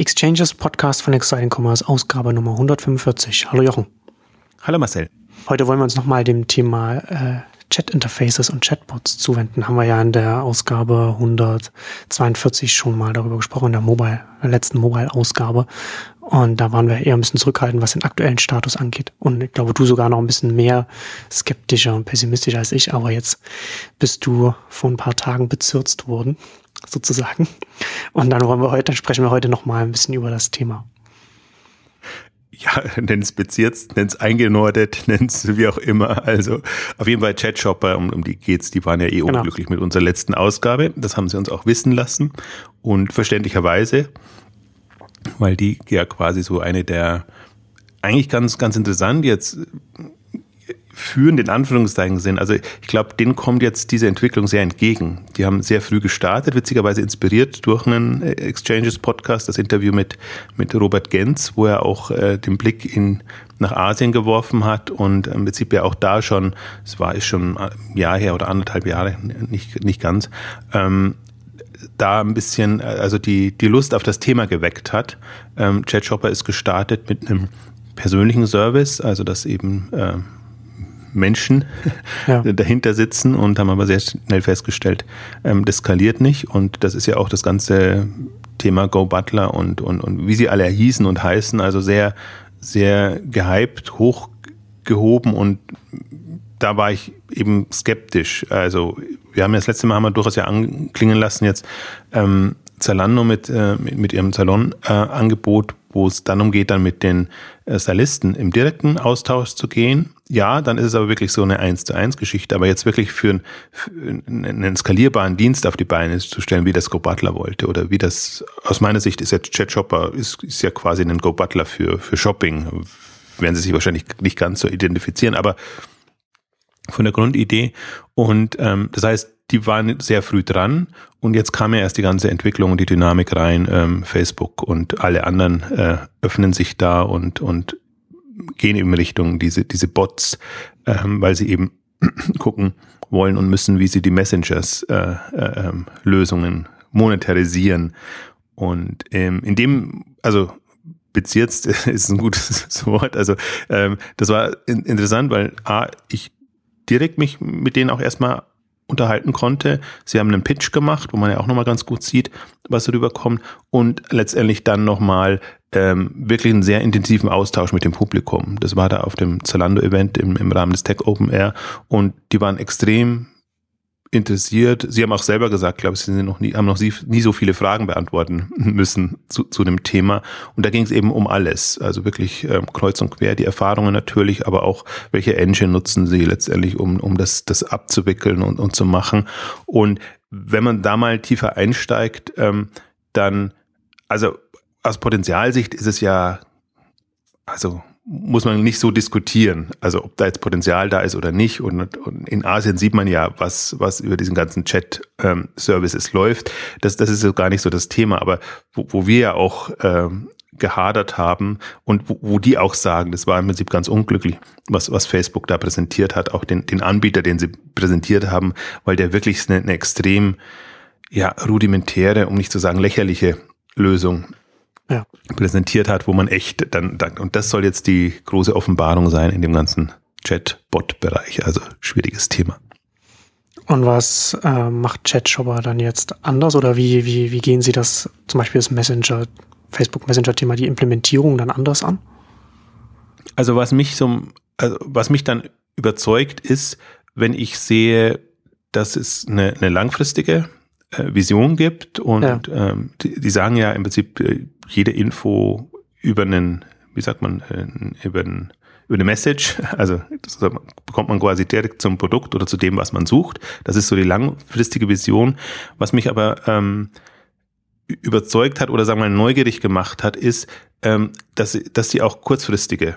Exchanges Podcast von Exciting Commerce, Ausgabe Nummer 145. Hallo Jochen. Hallo Marcel. Heute wollen wir uns nochmal dem Thema äh, Chat-Interfaces und Chatbots zuwenden. Haben wir ja in der Ausgabe 142 schon mal darüber gesprochen, in der Mobile, der letzten Mobile-Ausgabe. Und da waren wir eher ein bisschen zurückhaltend, was den aktuellen Status angeht. Und ich glaube, du sogar noch ein bisschen mehr skeptischer und pessimistischer als ich. Aber jetzt bist du vor ein paar Tagen bezirzt worden, sozusagen. Und dann wollen wir heute, dann sprechen wir heute noch mal ein bisschen über das Thema ja, nenn es bezirzt, nenn es eingenordet, nenn es wie auch immer. Also auf jeden Fall Chatshopper, um, um die geht's, die waren ja eh genau. unglücklich mit unserer letzten Ausgabe. Das haben sie uns auch wissen lassen. Und verständlicherweise, weil die ja quasi so eine der eigentlich ganz, ganz interessant jetzt führend in Anführungszeichen sind. Also ich glaube, denen kommt jetzt diese Entwicklung sehr entgegen. Die haben sehr früh gestartet, witzigerweise inspiriert durch einen äh, Exchanges Podcast, das Interview mit, mit Robert Genz, wo er auch äh, den Blick in, nach Asien geworfen hat und im Prinzip ja auch da schon, es war schon ein Jahr her oder anderthalb Jahre, nicht, nicht ganz, ähm, da ein bisschen, also die, die Lust auf das Thema geweckt hat. Ähm, Chat ist gestartet mit einem persönlichen Service, also dass eben äh, Menschen ja. dahinter sitzen und haben aber sehr schnell festgestellt, ähm, das skaliert nicht. Und das ist ja auch das ganze Thema Go Butler und, und, und wie sie alle hießen und heißen, also sehr, sehr gehypt, hochgehoben und da war ich eben skeptisch. Also wir haben ja das letzte Mal haben wir durchaus ja anklingen lassen jetzt ähm, Zalando mit, äh, mit, ihrem Salonangebot, äh, wo es dann umgeht, dann mit den äh, Stylisten im direkten Austausch zu gehen. Ja, dann ist es aber wirklich so eine 1 zu 1 Geschichte. Aber jetzt wirklich für, ein, für einen skalierbaren Dienst auf die Beine zu stellen, wie das Go Butler wollte oder wie das, aus meiner Sicht ist jetzt Chat Shopper, ist, ist ja quasi ein Go Butler für, für Shopping. Werden sie sich wahrscheinlich nicht ganz so identifizieren, aber von der Grundidee. Und ähm, das heißt, die waren sehr früh dran und jetzt kam ja erst die ganze Entwicklung und die Dynamik rein. Ähm, Facebook und alle anderen äh, öffnen sich da und, und gehen eben Richtung diese, diese Bots, ähm, weil sie eben gucken wollen und müssen, wie sie die Messengers äh, äh, ähm, monetarisieren. Und ähm, in dem, also bezirzt ist ein gutes Wort. Also ähm, das war in, interessant, weil A, ich direkt mich mit denen auch erstmal unterhalten konnte. Sie haben einen Pitch gemacht, wo man ja auch nochmal ganz gut sieht, was darüber kommt und letztendlich dann nochmal ähm, wirklich einen sehr intensiven Austausch mit dem Publikum. Das war da auf dem Zalando-Event im, im Rahmen des Tech Open Air und die waren extrem interessiert. Sie haben auch selber gesagt, glaube ich, Sie sind noch nie, haben noch nie, so viele Fragen beantworten müssen zu, zu dem Thema. Und da ging es eben um alles. Also wirklich ähm, kreuz und quer, die Erfahrungen natürlich, aber auch, welche Engine nutzen Sie letztendlich, um, um das, das abzuwickeln und, und zu machen. Und wenn man da mal tiefer einsteigt, ähm, dann, also aus Potenzialsicht ist es ja, also muss man nicht so diskutieren, also ob da jetzt Potenzial da ist oder nicht. Und, und in Asien sieht man ja, was, was über diesen ganzen Chat-Services ähm, läuft. Das, das ist so gar nicht so das Thema. Aber wo, wo wir ja auch ähm, gehadert haben und wo, wo die auch sagen, das war im Prinzip ganz unglücklich, was, was Facebook da präsentiert hat, auch den, den Anbieter, den sie präsentiert haben, weil der wirklich eine, eine extrem ja, rudimentäre, um nicht zu sagen lächerliche Lösung ja. präsentiert hat, wo man echt dann, dann, und das soll jetzt die große Offenbarung sein in dem ganzen Chatbot-Bereich, also schwieriges Thema. Und was äh, macht ChatShopper dann jetzt anders oder wie, wie, wie gehen Sie das, zum Beispiel das Messenger, Facebook Messenger-Thema, die Implementierung dann anders an? Also was mich so, also was mich dann überzeugt ist, wenn ich sehe, dass es eine, eine langfristige Vision gibt und ja. ähm, die, die, sagen ja im Prinzip äh, jede Info über einen, wie sagt man, äh, über einen über eine Message, also das bekommt man quasi direkt zum Produkt oder zu dem, was man sucht. Das ist so die langfristige Vision. Was mich aber ähm, überzeugt hat oder sagen wir mal neugierig gemacht hat, ist, ähm, dass, sie, dass sie auch kurzfristige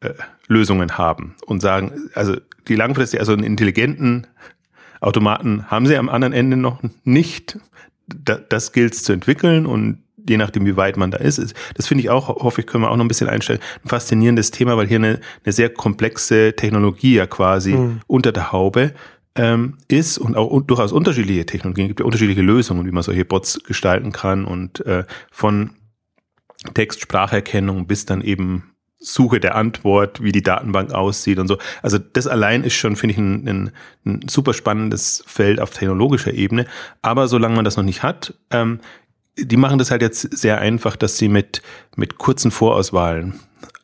äh, Lösungen haben und sagen, also die langfristige, also einen intelligenten Automaten haben sie am anderen Ende noch nicht. das gilt es zu entwickeln und je nachdem, wie weit man da ist. Das finde ich auch, hoffe ich, können wir auch noch ein bisschen einstellen. Ein faszinierendes Thema, weil hier eine, eine sehr komplexe Technologie ja quasi mhm. unter der Haube ähm, ist und auch durchaus unterschiedliche Technologien, gibt ja unterschiedliche Lösungen, wie man solche Bots gestalten kann und äh, von Text-Spracherkennung bis dann eben Suche der Antwort, wie die Datenbank aussieht und so. Also das allein ist schon, finde ich, ein, ein, ein, super spannendes Feld auf technologischer Ebene. Aber solange man das noch nicht hat, ähm, die machen das halt jetzt sehr einfach, dass sie mit, mit kurzen Vorauswahlen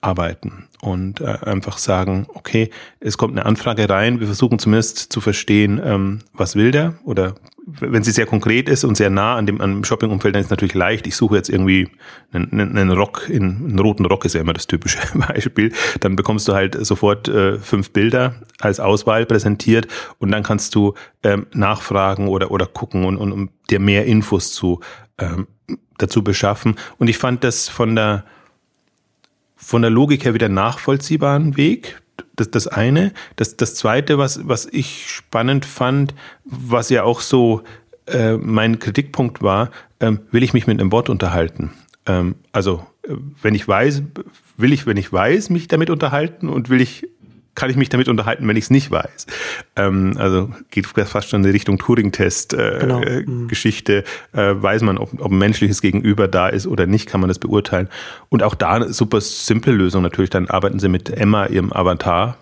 arbeiten und äh, einfach sagen, okay, es kommt eine Anfrage rein, wir versuchen zumindest zu verstehen, ähm, was will der oder wenn sie sehr konkret ist und sehr nah an dem, an dem Shopping-Umfeld, dann ist es natürlich leicht. Ich suche jetzt irgendwie einen, einen Rock, in, einen roten Rock ist ja immer das typische Beispiel. Dann bekommst du halt sofort äh, fünf Bilder als Auswahl präsentiert und dann kannst du ähm, nachfragen oder, oder gucken und, und um dir mehr Infos zu, ähm, dazu beschaffen. Und ich fand das von der, von der Logik her wieder nachvollziehbaren Weg. Das, das eine. Das, das zweite, was, was ich spannend fand, was ja auch so äh, mein Kritikpunkt war, ähm, will ich mich mit einem Bot unterhalten? Ähm, also, äh, wenn ich weiß, will ich, wenn ich weiß, mich damit unterhalten und will ich kann ich mich damit unterhalten, wenn ich es nicht weiß. Ähm, also geht fast schon in die Richtung Turing-Test-Geschichte. Äh, genau. mhm. äh, weiß man, ob, ob ein menschliches Gegenüber da ist oder nicht, kann man das beurteilen. Und auch da eine super simple Lösung natürlich. Dann arbeiten sie mit Emma, ihrem Avatar.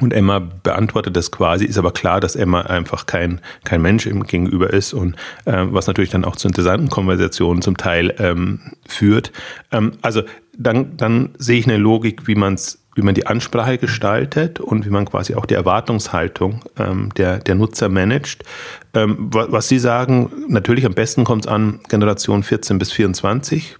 Und Emma beantwortet das quasi, ist aber klar, dass Emma einfach kein, kein Mensch im Gegenüber ist und äh, was natürlich dann auch zu interessanten Konversationen zum Teil ähm, führt. Ähm, also dann, dann sehe ich eine Logik, wie man es wie man die Ansprache gestaltet und wie man quasi auch die Erwartungshaltung ähm, der, der Nutzer managt. Ähm, was Sie sagen, natürlich am besten kommt es an Generation 14 bis 24,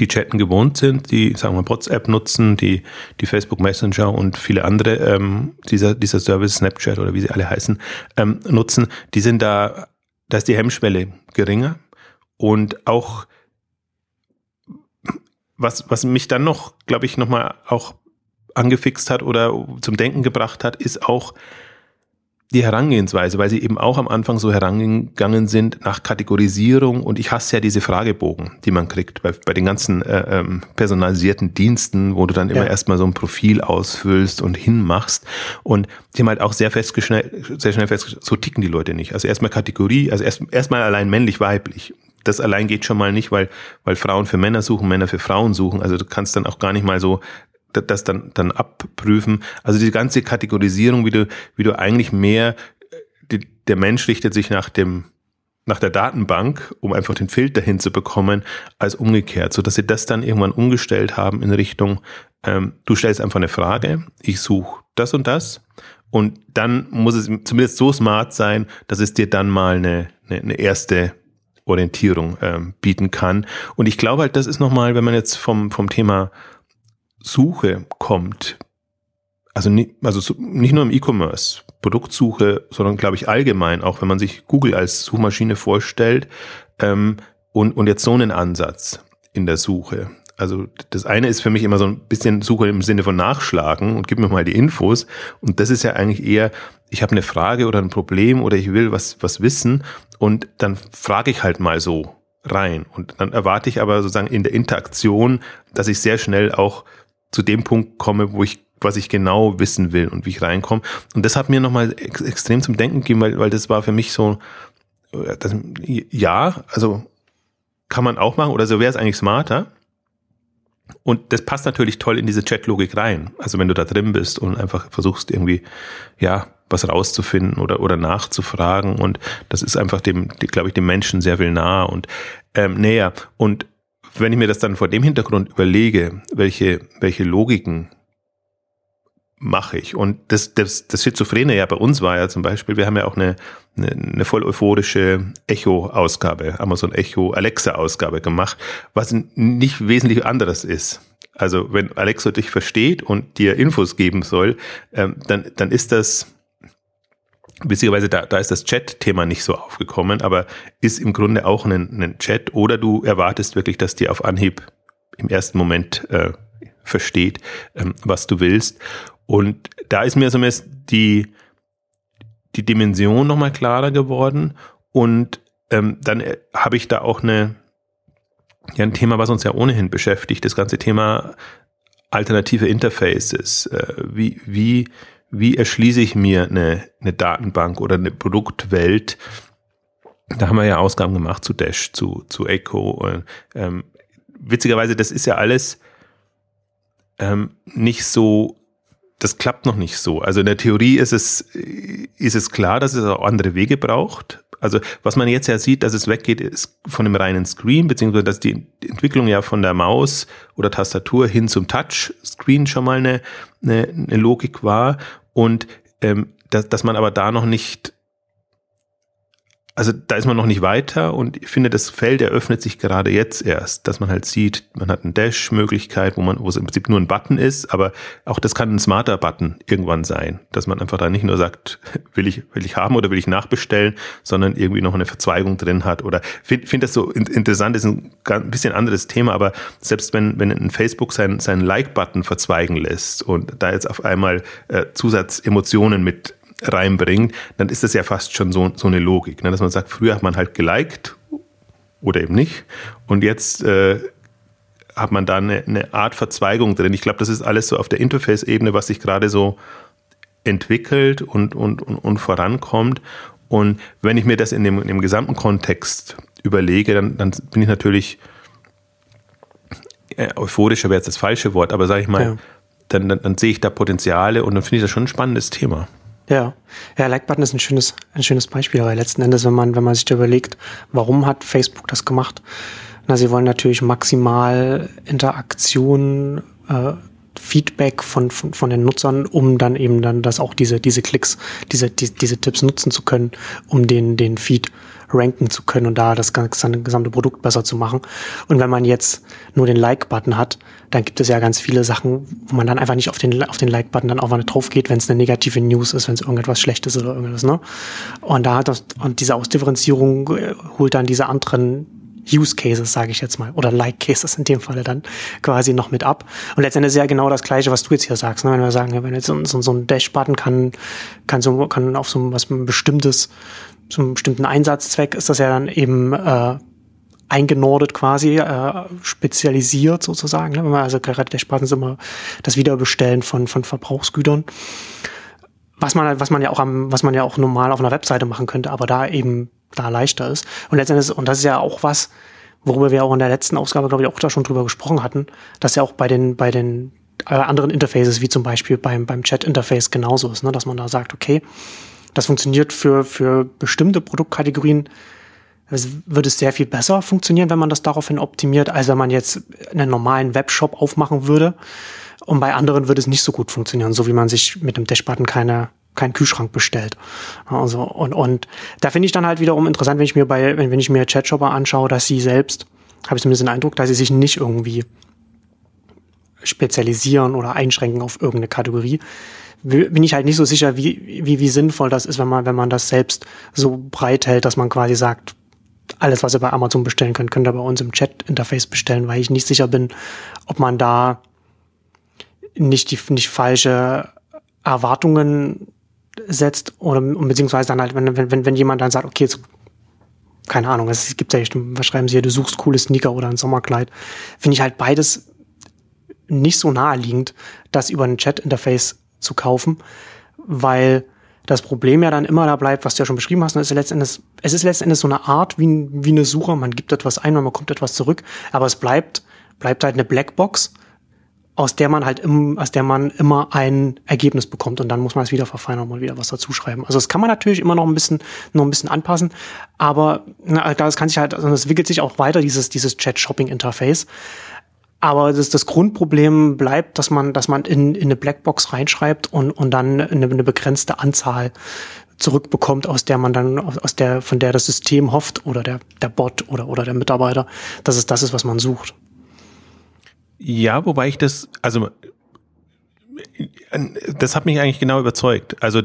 die chatten gewohnt sind, die, sagen wir, WhatsApp nutzen, die, die Facebook Messenger und viele andere ähm, dieser, dieser Service, Snapchat oder wie sie alle heißen, ähm, nutzen, die sind da, da ist die Hemmschwelle geringer und auch was, was mich dann noch, glaube ich, nochmal auch angefixt hat oder zum Denken gebracht hat, ist auch die Herangehensweise, weil sie eben auch am Anfang so herangegangen sind nach Kategorisierung und ich hasse ja diese Fragebogen, die man kriegt bei, bei den ganzen äh, ähm, personalisierten Diensten, wo du dann immer ja. erstmal so ein Profil ausfüllst und hinmachst und die haben halt auch sehr festgestellt, sehr schnell festgestellt, so ticken die Leute nicht. Also erstmal Kategorie, also erst erstmal allein männlich-weiblich das allein geht schon mal nicht, weil, weil Frauen für Männer suchen, Männer für Frauen suchen. Also du kannst dann auch gar nicht mal so das dann, dann abprüfen. Also die ganze Kategorisierung, wie du, wie du eigentlich mehr, die, der Mensch richtet sich nach dem, nach der Datenbank, um einfach den Filter hinzubekommen, als umgekehrt, so dass sie das dann irgendwann umgestellt haben in Richtung, ähm, du stellst einfach eine Frage, ich suche das und das und dann muss es zumindest so smart sein, dass es dir dann mal eine, eine, eine erste Orientierung ähm, bieten kann. Und ich glaube halt, das ist nochmal, wenn man jetzt vom, vom Thema Suche kommt, also nicht, also nicht nur im E-Commerce, Produktsuche, sondern glaube ich allgemein, auch wenn man sich Google als Suchmaschine vorstellt ähm, und, und jetzt so einen Ansatz in der Suche. Also das eine ist für mich immer so ein bisschen Suche im Sinne von Nachschlagen und gib mir mal die Infos. Und das ist ja eigentlich eher, ich habe eine Frage oder ein Problem oder ich will was, was wissen und dann frage ich halt mal so rein. Und dann erwarte ich aber sozusagen in der Interaktion, dass ich sehr schnell auch zu dem Punkt komme, wo ich was ich genau wissen will und wie ich reinkomme. Und das hat mir nochmal ex extrem zum Denken gegeben, weil, weil das war für mich so, äh, das, ja, also kann man auch machen oder so wäre es eigentlich smarter. Und das passt natürlich toll in diese Chat-Logik rein. Also wenn du da drin bist und einfach versuchst irgendwie, ja, was rauszufinden oder, oder nachzufragen. Und das ist einfach dem, glaube ich, dem Menschen sehr viel nahe und ähm, näher. Und wenn ich mir das dann vor dem Hintergrund überlege, welche, welche Logiken mache ich. Und das, das, das Schizophrene ja bei uns war ja zum Beispiel, wir haben ja auch eine, eine, eine voll euphorische Echo-Ausgabe, Amazon Echo Alexa-Ausgabe gemacht, was nicht wesentlich anderes ist. Also wenn Alexa dich versteht und dir Infos geben soll, ähm, dann, dann ist das Witzigerweise, da, da ist das Chat-Thema nicht so aufgekommen, aber ist im Grunde auch ein, ein Chat oder du erwartest wirklich, dass dir auf Anhieb im ersten Moment äh, versteht, ähm, was du willst. Und da ist mir zumindest die, die Dimension nochmal klarer geworden. Und ähm, dann äh, habe ich da auch eine, ja, ein Thema, was uns ja ohnehin beschäftigt, das ganze Thema alternative Interfaces. Äh, wie, wie, wie erschließe ich mir eine, eine Datenbank oder eine Produktwelt? Da haben wir ja Ausgaben gemacht zu Dash, zu, zu Echo. Ähm, witzigerweise, das ist ja alles ähm, nicht so, das klappt noch nicht so. Also in der Theorie ist es, ist es klar, dass es auch andere Wege braucht. Also was man jetzt ja sieht, dass es weggeht, ist von dem reinen Screen, beziehungsweise dass die Entwicklung ja von der Maus oder Tastatur hin zum Touchscreen schon mal eine, eine, eine Logik war und ähm, dass, dass man aber da noch nicht also da ist man noch nicht weiter und ich finde, das Feld eröffnet sich gerade jetzt erst, dass man halt sieht, man hat eine Dash-Möglichkeit, wo man, wo es im Prinzip nur ein Button ist, aber auch das kann ein smarter Button irgendwann sein, dass man einfach da nicht nur sagt, will ich, will ich haben oder will ich nachbestellen, sondern irgendwie noch eine Verzweigung drin hat oder finde find das so interessant, ist ein, ein bisschen anderes Thema, aber selbst wenn, wenn ein Facebook seinen, seinen Like-Button verzweigen lässt und da jetzt auf einmal äh, Zusatzemotionen mit reinbringt, dann ist das ja fast schon so, so eine Logik, ne? dass man sagt, früher hat man halt geliked oder eben nicht und jetzt äh, hat man da eine, eine Art Verzweigung drin. Ich glaube, das ist alles so auf der Interface-Ebene, was sich gerade so entwickelt und, und, und, und vorankommt. Und wenn ich mir das in dem, in dem gesamten Kontext überlege, dann, dann bin ich natürlich äh, euphorischer wäre jetzt das falsche Wort, aber sage ich mal, ja. dann, dann, dann sehe ich da Potenziale und dann finde ich das schon ein spannendes Thema. Ja, ja, Like-Button ist ein schönes, ein schönes Beispiel, weil letzten Endes, wenn man, wenn man sich da überlegt, warum hat Facebook das gemacht? Na, sie wollen natürlich maximal Interaktion, äh, Feedback von, von, von den Nutzern, um dann eben dann das auch diese, diese Klicks, diese, die, diese Tipps nutzen zu können, um den, den Feed ranken zu können und da das ganze gesamte Produkt besser zu machen. Und wenn man jetzt nur den Like-Button hat, dann gibt es ja ganz viele Sachen, wo man dann einfach nicht auf den, auf den Like-Button dann auch mal drauf geht, wenn es eine negative News ist, wenn es irgendetwas Schlechtes oder irgendwas, ne? Und da hat das, und diese Ausdifferenzierung äh, holt dann diese anderen Use Cases, sage ich jetzt mal, oder Like Cases in dem Falle dann quasi noch mit ab. Und letztendlich ist ja genau das Gleiche, was du jetzt hier sagst. Ne? Wenn wir sagen, wenn jetzt so, so, ein Dash-Button kann, kann so, kann auf so was bestimmtes zum bestimmten Einsatzzweck ist das ja dann eben äh, eingenordet quasi, äh, spezialisiert sozusagen. Ne? Wenn man also gerade der Spaß ist immer das Wiederbestellen von, von Verbrauchsgütern. Was man, was man ja auch am, was man ja auch normal auf einer Webseite machen könnte, aber da eben da leichter ist. Und letztendlich, und das ist ja auch was, worüber wir auch in der letzten Ausgabe, glaube ich, auch da schon drüber gesprochen hatten, dass ja auch bei den, bei den äh, anderen Interfaces, wie zum Beispiel beim, beim Chat-Interface genauso ist, ne? dass man da sagt, okay, das funktioniert für, für bestimmte Produktkategorien, es würde es sehr viel besser funktionieren, wenn man das daraufhin optimiert, als wenn man jetzt einen normalen Webshop aufmachen würde. Und bei anderen würde es nicht so gut funktionieren, so wie man sich mit dem Dashbutton keine keinen Kühlschrank bestellt. Also, und, und da finde ich dann halt wiederum interessant, wenn ich mir bei, wenn, wenn ich mir Chatshopper anschaue, dass sie selbst, habe ich zumindest den Eindruck, dass sie sich nicht irgendwie spezialisieren oder einschränken auf irgendeine Kategorie, bin ich halt nicht so sicher, wie, wie, wie sinnvoll das ist, wenn man, wenn man das selbst so breit hält, dass man quasi sagt, alles, was ihr bei Amazon bestellen könnt, könnt ihr bei uns im Chat-Interface bestellen, weil ich nicht sicher bin, ob man da nicht die nicht falsche Erwartungen setzt oder beziehungsweise dann halt, wenn, wenn, wenn jemand dann sagt, okay, jetzt, keine Ahnung, es gibt ja, was schreiben sie hier, du suchst coole Sneaker oder ein Sommerkleid, finde ich halt beides nicht so naheliegend, das über ein Chat-Interface zu kaufen, weil das Problem ja dann immer da bleibt, was du ja schon beschrieben hast, ist letztendlich, es ist letztendlich so eine Art wie, wie eine Suche, man gibt etwas ein und man kommt etwas zurück, aber es bleibt, bleibt halt eine Blackbox, aus der man halt im, aus der man immer ein Ergebnis bekommt und dann muss man es wieder verfeinern und wieder was dazu schreiben. Also das kann man natürlich immer noch ein bisschen, noch ein bisschen anpassen, aber na, das kann sich halt, also es entwickelt sich auch weiter, dieses, dieses Chat-Shopping-Interface. Aber das, das Grundproblem bleibt, dass man, dass man in, in eine Blackbox reinschreibt und, und dann eine, eine begrenzte Anzahl zurückbekommt, aus der man dann, aus der, von der das System hofft oder der, der Bot oder, oder der Mitarbeiter, dass es das ist, was man sucht. Ja, wobei ich das, also das hat mich eigentlich genau überzeugt. Also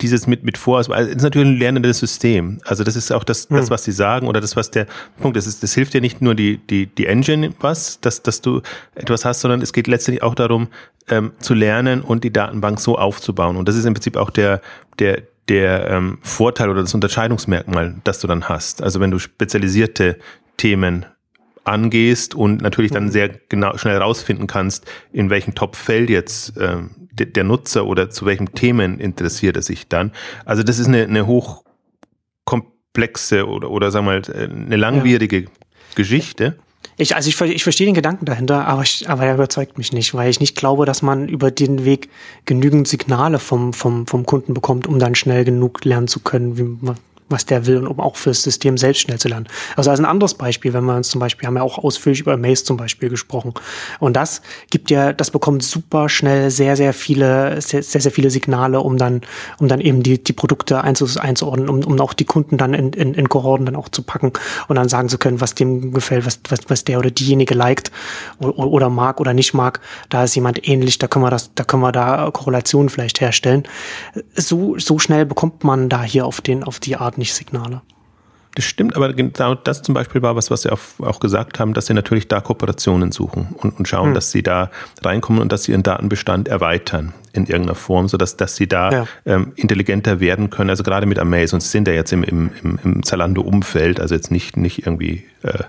dieses mit mit Vorauswahl also, ist natürlich ein lernendes System. Also das ist auch das, das hm. was sie sagen oder das was der Punkt ist. Das hilft dir nicht nur die die die Engine was, dass dass du etwas hast, sondern es geht letztendlich auch darum ähm, zu lernen und die Datenbank so aufzubauen. Und das ist im Prinzip auch der der der ähm, Vorteil oder das Unterscheidungsmerkmal, das du dann hast. Also wenn du spezialisierte Themen angehst und natürlich dann mhm. sehr genau schnell rausfinden kannst, in welchem Top-Feld jetzt ähm, de, der Nutzer oder zu welchem Themen interessiert er sich dann. Also das ist eine, eine hochkomplexe oder, oder sagen wir mal eine langwierige ja. Geschichte. Ich, also ich, ich verstehe den Gedanken dahinter, aber, ich, aber er überzeugt mich nicht, weil ich nicht glaube, dass man über den Weg genügend Signale vom, vom, vom Kunden bekommt, um dann schnell genug lernen zu können, wie man, was der will und um auch fürs System selbst schnell zu lernen. Also als ein anderes Beispiel, wenn wir uns zum Beispiel, haben wir auch ausführlich über Maze zum Beispiel gesprochen. Und das gibt ja, das bekommt super schnell sehr, sehr viele, sehr, sehr, sehr viele Signale, um dann, um dann eben die, die Produkte einzuordnen, um, um auch die Kunden dann in, in, in Kohorten dann auch zu packen und dann sagen zu können, was dem gefällt, was, was, was der oder diejenige liked oder, oder mag oder nicht mag. Da ist jemand ähnlich, da können wir das, da können wir da Korrelationen vielleicht herstellen. So, so schnell bekommt man da hier auf den, auf die Art gerade nicht Signale. Das stimmt, aber genau das zum Beispiel war was, was Sie auch gesagt haben, dass Sie natürlich da Kooperationen suchen und, und schauen, hm. dass Sie da reinkommen und dass Sie Ihren Datenbestand erweitern in irgendeiner Form, sodass dass Sie da ja. ähm, intelligenter werden können. Also gerade mit Amaze und Sie sind ja jetzt im, im, im Zalando-Umfeld, also jetzt nicht, nicht irgendwie äh,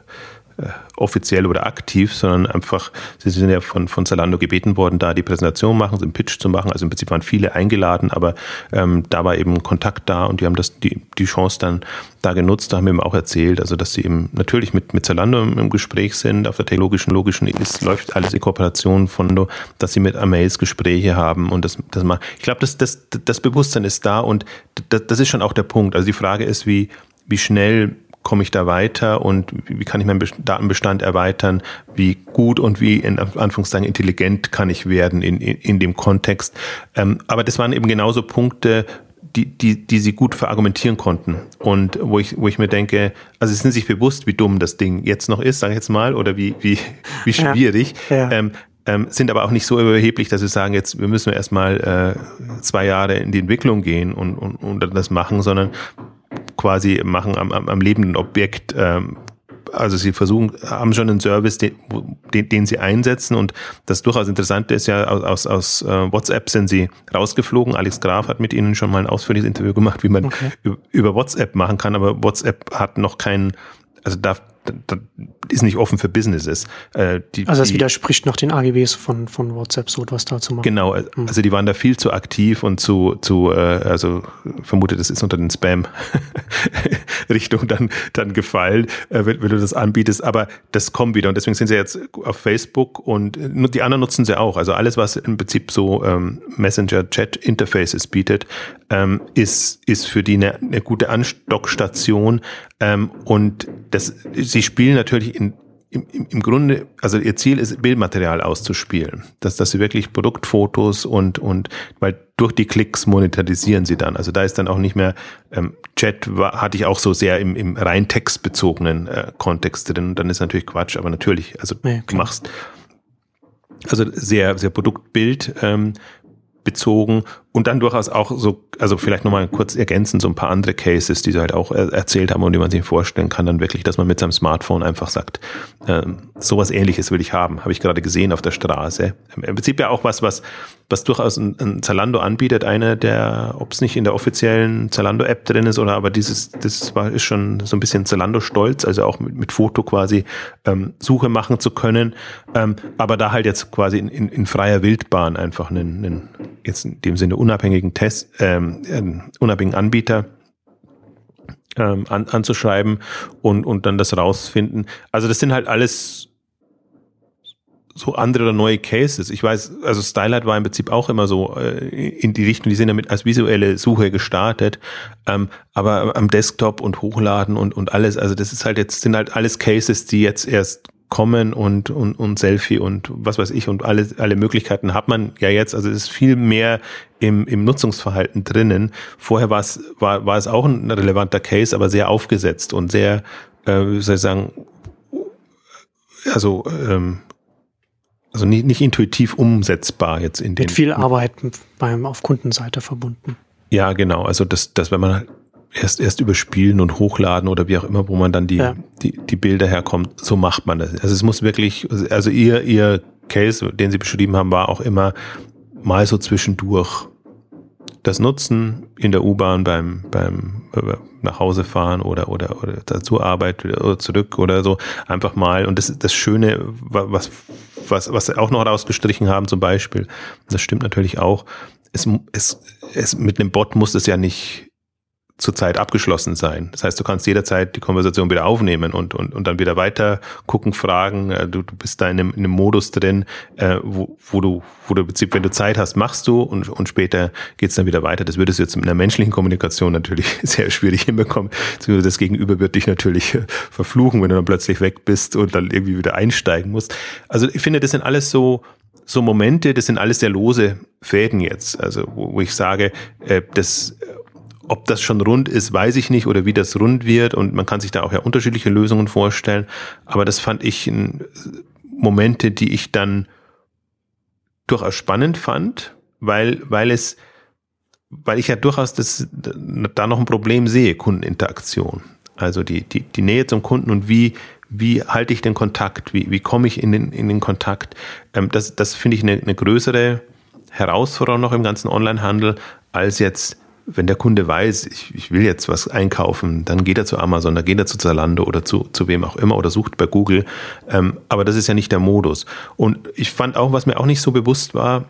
offiziell oder aktiv, sondern einfach, sie sind ja von, von Zalando gebeten worden, da die Präsentation machen, den Pitch zu machen. Also im Prinzip waren viele eingeladen, aber ähm, da war eben Kontakt da und die haben das, die, die Chance dann da genutzt, da haben wir eben auch erzählt, also dass sie eben natürlich mit, mit Zalando im, im Gespräch sind, auf der technologischen, logischen, es läuft alles in Kooperation von, dass sie mit Amaze Gespräche haben und das, das mal, ich glaube, das, das, das Bewusstsein ist da und das, das ist schon auch der Punkt. Also die Frage ist, wie, wie schnell komme ich da weiter und wie kann ich meinen Datenbestand erweitern, wie gut und wie in Anführungszeichen intelligent kann ich werden in, in, in dem Kontext. Ähm, aber das waren eben genauso Punkte, die, die, die sie gut verargumentieren konnten. Und wo ich, wo ich mir denke, also sie sind sich bewusst, wie dumm das Ding jetzt noch ist, sage ich jetzt mal, oder wie, wie, wie schwierig. Ja, ja. Ähm, ähm, sind aber auch nicht so überheblich, dass sie sagen, jetzt wir müssen erstmal äh, zwei Jahre in die Entwicklung gehen und, und, und das machen, sondern quasi machen am, am, am lebenden Objekt. Ähm, also sie versuchen, haben schon einen Service, den, den, den sie einsetzen und das durchaus Interessante ist ja, aus, aus äh, WhatsApp sind sie rausgeflogen. Alex Graf hat mit ihnen schon mal ein ausführliches Interview gemacht, wie man okay. über WhatsApp machen kann, aber WhatsApp hat noch keinen, also darf ist nicht offen für Businesses. Äh, die, also das die, widerspricht noch den AGBs von, von WhatsApp, so etwas da zu machen. Genau, äh, hm. also die waren da viel zu aktiv und zu, zu äh, also vermute, das ist unter den Spam-Richtung dann, dann gefallen, äh, wenn, wenn, du das anbietest. Aber das kommt wieder und deswegen sind sie jetzt auf Facebook und die anderen nutzen sie auch. Also alles, was im Prinzip so ähm, Messenger-Chat-Interfaces bietet, ähm, ist, ist für die eine, eine gute Anstockstation. Ähm, und das sie spielen natürlich in, im, im Grunde, also ihr Ziel ist, Bildmaterial auszuspielen. Dass, dass sie wirklich Produktfotos und, und, weil durch die Klicks monetarisieren sie dann. Also da ist dann auch nicht mehr, ähm, Chat war, hatte ich auch so sehr im, im rein textbezogenen äh, Kontext drin. Und dann ist natürlich Quatsch, aber natürlich, also ja, du machst, also sehr, sehr Produktbild ähm, bezogen und dann durchaus auch so, also vielleicht nochmal kurz ergänzen, so ein paar andere Cases, die sie halt auch erzählt haben und die man sich vorstellen kann, dann wirklich, dass man mit seinem Smartphone einfach sagt, äh, sowas ähnliches will ich haben, habe ich gerade gesehen auf der Straße. Im Prinzip ja auch was, was, was durchaus ein, ein Zalando anbietet, eine der, ob es nicht in der offiziellen Zalando-App drin ist oder aber dieses, das war, ist schon so ein bisschen Zalando-Stolz, also auch mit, mit Foto quasi ähm, Suche machen zu können, ähm, aber da halt jetzt quasi in, in, in freier Wildbahn einfach einen, einen jetzt in dem Sinne unabhängigen Test, ähm, äh, unabhängigen Anbieter ähm, an, anzuschreiben und, und dann das rausfinden. Also das sind halt alles so andere oder neue Cases. Ich weiß, also Stylight war im Prinzip auch immer so äh, in die Richtung, die sind damit als visuelle Suche gestartet, ähm, aber am Desktop und Hochladen und, und alles, also das ist halt jetzt, sind halt alles Cases, die jetzt erst kommen und, und, und Selfie und was weiß ich und alle, alle Möglichkeiten hat man ja jetzt. Also es ist viel mehr im, im Nutzungsverhalten drinnen. Vorher war es, war, war es auch ein relevanter Case, aber sehr aufgesetzt und sehr, äh, wie soll ich sagen, also, ähm, also nicht, nicht intuitiv umsetzbar jetzt in den. Mit viel Arbeit beim, auf Kundenseite verbunden. Ja, genau. Also das, das, wenn man halt erst erst überspielen und hochladen oder wie auch immer, wo man dann die, ja. die, die Bilder herkommt. So macht man das. Also es muss wirklich, also ihr, ihr Case, den Sie beschrieben haben, war auch immer mal so zwischendurch das Nutzen in der U-Bahn beim, beim äh, nach Hause fahren oder, oder, oder zur Arbeit oder zurück oder so. Einfach mal. Und das, das Schöne, was, was, was Sie auch noch rausgestrichen haben zum Beispiel, das stimmt natürlich auch, es, es, es, mit einem Bot muss es ja nicht zurzeit abgeschlossen sein. Das heißt, du kannst jederzeit die Konversation wieder aufnehmen und, und, und dann wieder weiter gucken, fragen. Äh, du, du bist da in einem, in einem Modus drin, äh, wo, wo du, wo du im Prinzip, wenn du Zeit hast, machst du und, und später geht's dann wieder weiter. Das würdest du jetzt mit einer menschlichen Kommunikation natürlich sehr schwierig hinbekommen. Das Gegenüber wird dich natürlich äh, verfluchen, wenn du dann plötzlich weg bist und dann irgendwie wieder einsteigen musst. Also ich finde, das sind alles so, so Momente, das sind alles sehr lose Fäden jetzt. Also wo, wo ich sage, äh, das ob das schon rund ist, weiß ich nicht oder wie das rund wird und man kann sich da auch ja unterschiedliche Lösungen vorstellen. Aber das fand ich Momente, die ich dann durchaus spannend fand, weil, weil es, weil ich ja durchaus das, da noch ein Problem sehe, Kundeninteraktion. Also die, die, die Nähe zum Kunden und wie, wie halte ich den Kontakt, wie, wie komme ich in den, in den Kontakt. Ähm, das, das finde ich eine, eine größere Herausforderung noch im ganzen Onlinehandel als jetzt wenn der Kunde weiß, ich, ich will jetzt was einkaufen, dann geht er zu Amazon, dann geht er zu Zalando oder zu, zu wem auch immer oder sucht bei Google. Ähm, aber das ist ja nicht der Modus. Und ich fand auch, was mir auch nicht so bewusst war,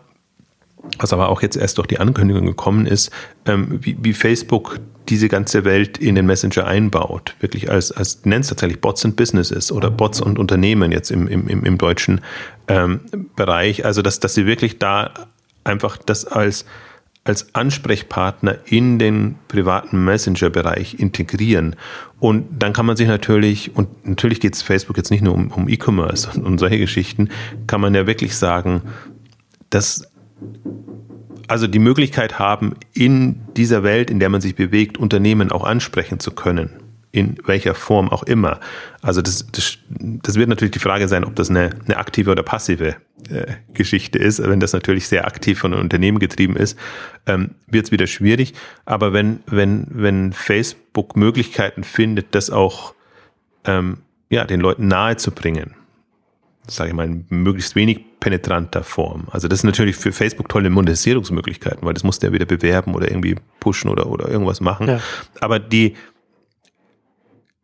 was aber auch jetzt erst durch die Ankündigung gekommen ist, ähm, wie, wie Facebook diese ganze Welt in den Messenger einbaut. Wirklich als, als nennt es tatsächlich Bots and Businesses oder Bots und Unternehmen jetzt im, im, im, im deutschen ähm, Bereich. Also, dass, dass sie wirklich da einfach das als als Ansprechpartner in den privaten Messenger-Bereich integrieren. Und dann kann man sich natürlich, und natürlich geht es Facebook jetzt nicht nur um, um E-Commerce und um solche Geschichten, kann man ja wirklich sagen, dass also die Möglichkeit haben, in dieser Welt, in der man sich bewegt, Unternehmen auch ansprechen zu können in welcher Form auch immer. Also das, das, das wird natürlich die Frage sein, ob das eine, eine aktive oder passive äh, Geschichte ist. Wenn das natürlich sehr aktiv von einem Unternehmen getrieben ist, ähm, wird es wieder schwierig. Aber wenn, wenn, wenn Facebook Möglichkeiten findet, das auch ähm, ja, den Leuten nahe zu bringen, sage ich mal, in möglichst wenig penetranter Form. Also das ist natürlich für Facebook tolle Monetisierungsmöglichkeiten, weil das muss der wieder bewerben oder irgendwie pushen oder, oder irgendwas machen. Ja. Aber die,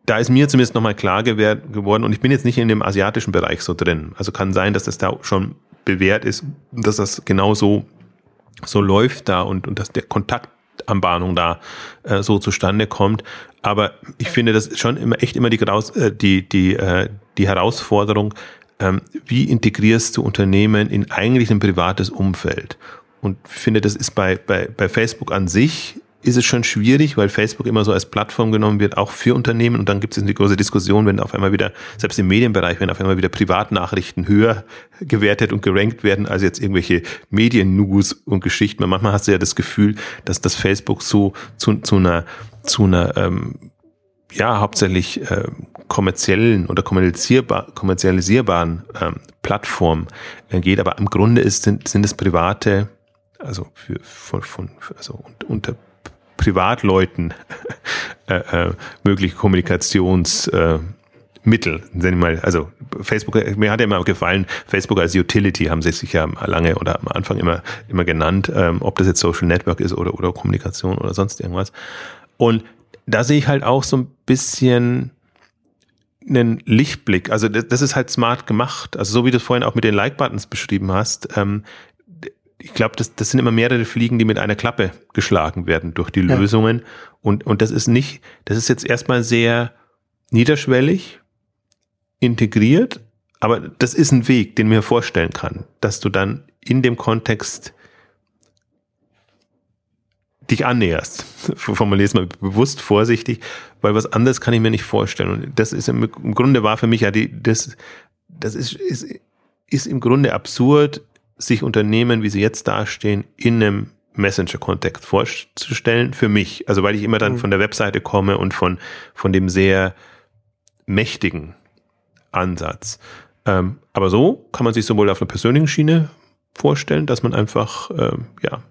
da ist mir zumindest nochmal klar geworden, und ich bin jetzt nicht in dem asiatischen Bereich so drin. Also kann sein, dass das da schon bewährt ist, dass das genau so, so läuft da und, und dass der Kontaktanbahnung da äh, so zustande kommt. Aber ich finde das schon immer echt immer die, äh, die, die, äh, die Herausforderung, ähm, wie integrierst du Unternehmen in eigentlich ein privates Umfeld? Und finde, das ist bei, bei, bei Facebook an sich ist es schon schwierig, weil Facebook immer so als Plattform genommen wird, auch für Unternehmen. Und dann gibt es eine große Diskussion, wenn auf einmal wieder, selbst im Medienbereich, wenn auf einmal wieder Privatnachrichten höher gewertet und gerankt werden als jetzt irgendwelche Medien-News und Geschichten. manchmal hast du ja das Gefühl, dass das Facebook so zu, zu einer, zu einer ähm, ja, hauptsächlich äh, kommerziellen oder kommerzialisierbar, kommerzialisierbaren ähm, Plattform äh, geht. Aber im Grunde ist, sind, sind es private, also für, von, von also unter Privatleuten äh, äh, mögliche Kommunikationsmittel. Äh, also Facebook, mir hat ja immer gefallen, Facebook als Utility haben sie sich ja lange oder am Anfang immer, immer genannt, ähm, ob das jetzt Social Network ist oder, oder Kommunikation oder sonst irgendwas. Und da sehe ich halt auch so ein bisschen einen Lichtblick. Also das, das ist halt smart gemacht. Also so wie du es vorhin auch mit den Like-Buttons beschrieben hast, ähm, ich glaube, das, das sind immer mehrere Fliegen, die mit einer Klappe geschlagen werden durch die ja. Lösungen. Und, und das ist nicht, das ist jetzt erstmal sehr niederschwellig integriert, aber das ist ein Weg, den mir vorstellen kann, dass du dann in dem Kontext dich annäherst. Formulier es mal bewusst vorsichtig, weil was anderes kann ich mir nicht vorstellen. Und das ist im, im Grunde war für mich ja die, das, das ist, ist, ist im Grunde absurd, sich Unternehmen, wie sie jetzt dastehen, in einem Messenger-Kontext vorzustellen, für mich. Also weil ich immer dann mhm. von der Webseite komme und von, von dem sehr mächtigen Ansatz. Ähm, aber so kann man sich sowohl auf einer persönlichen Schiene vorstellen, dass man einfach, ähm, ja,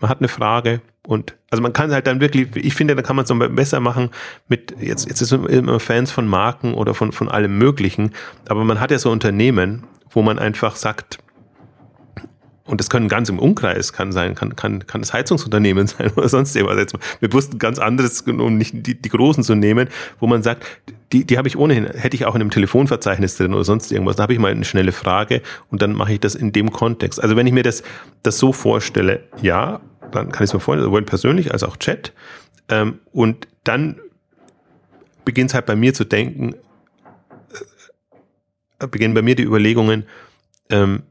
man hat eine Frage und also man kann halt dann wirklich, ich finde, da kann man es noch besser machen mit, jetzt, jetzt ist man immer Fans von Marken oder von, von allem Möglichen, aber man hat ja so Unternehmen, wo man einfach sagt, und das können ganz im Umkreis kann sein, kann, kann, kann das Heizungsunternehmen sein oder sonst irgendwas. Jetzt bewusst ein ganz anderes, um nicht die, die großen zu nehmen, wo man sagt, die, die habe ich ohnehin, hätte ich auch in einem Telefonverzeichnis drin oder sonst irgendwas. Da habe ich mal eine schnelle Frage und dann mache ich das in dem Kontext. Also wenn ich mir das, das so vorstelle, ja, dann kann ich es mir vorstellen, sowohl persönlich als auch Chat. Ähm, und dann beginnt es halt bei mir zu denken, äh, beginnen bei mir die Überlegungen, ähm,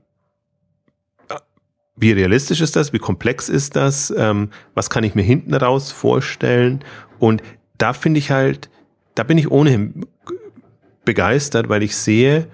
wie realistisch ist das? Wie komplex ist das? Ähm, was kann ich mir hinten raus vorstellen? Und da finde ich halt, da bin ich ohnehin begeistert, weil ich sehe,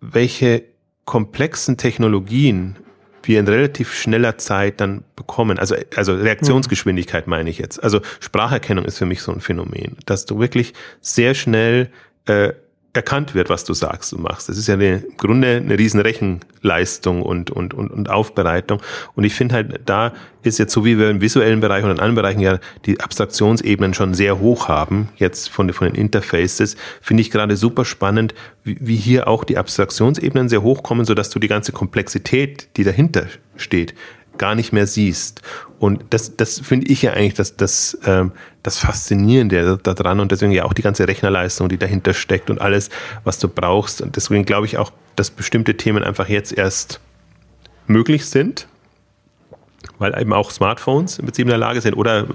welche komplexen Technologien wir in relativ schneller Zeit dann bekommen. Also, also Reaktionsgeschwindigkeit meine ich jetzt. Also Spracherkennung ist für mich so ein Phänomen, dass du wirklich sehr schnell äh, erkannt wird, was du sagst und machst. Das ist ja eine, im Grunde eine riesen Rechenleistung und, und, und, und Aufbereitung. Und ich finde halt, da ist jetzt so, wie wir im visuellen Bereich und in anderen Bereichen ja die Abstraktionsebenen schon sehr hoch haben, jetzt von, von den Interfaces, finde ich gerade super spannend, wie, wie hier auch die Abstraktionsebenen sehr hoch kommen, sodass du die ganze Komplexität, die dahinter steht, gar nicht mehr siehst. Und das, das finde ich ja eigentlich das, das, ähm, das Faszinierende daran und deswegen ja auch die ganze Rechnerleistung, die dahinter steckt und alles, was du brauchst. Und deswegen glaube ich auch, dass bestimmte Themen einfach jetzt erst möglich sind, weil eben auch Smartphones im Prinzip in der Lage sind oder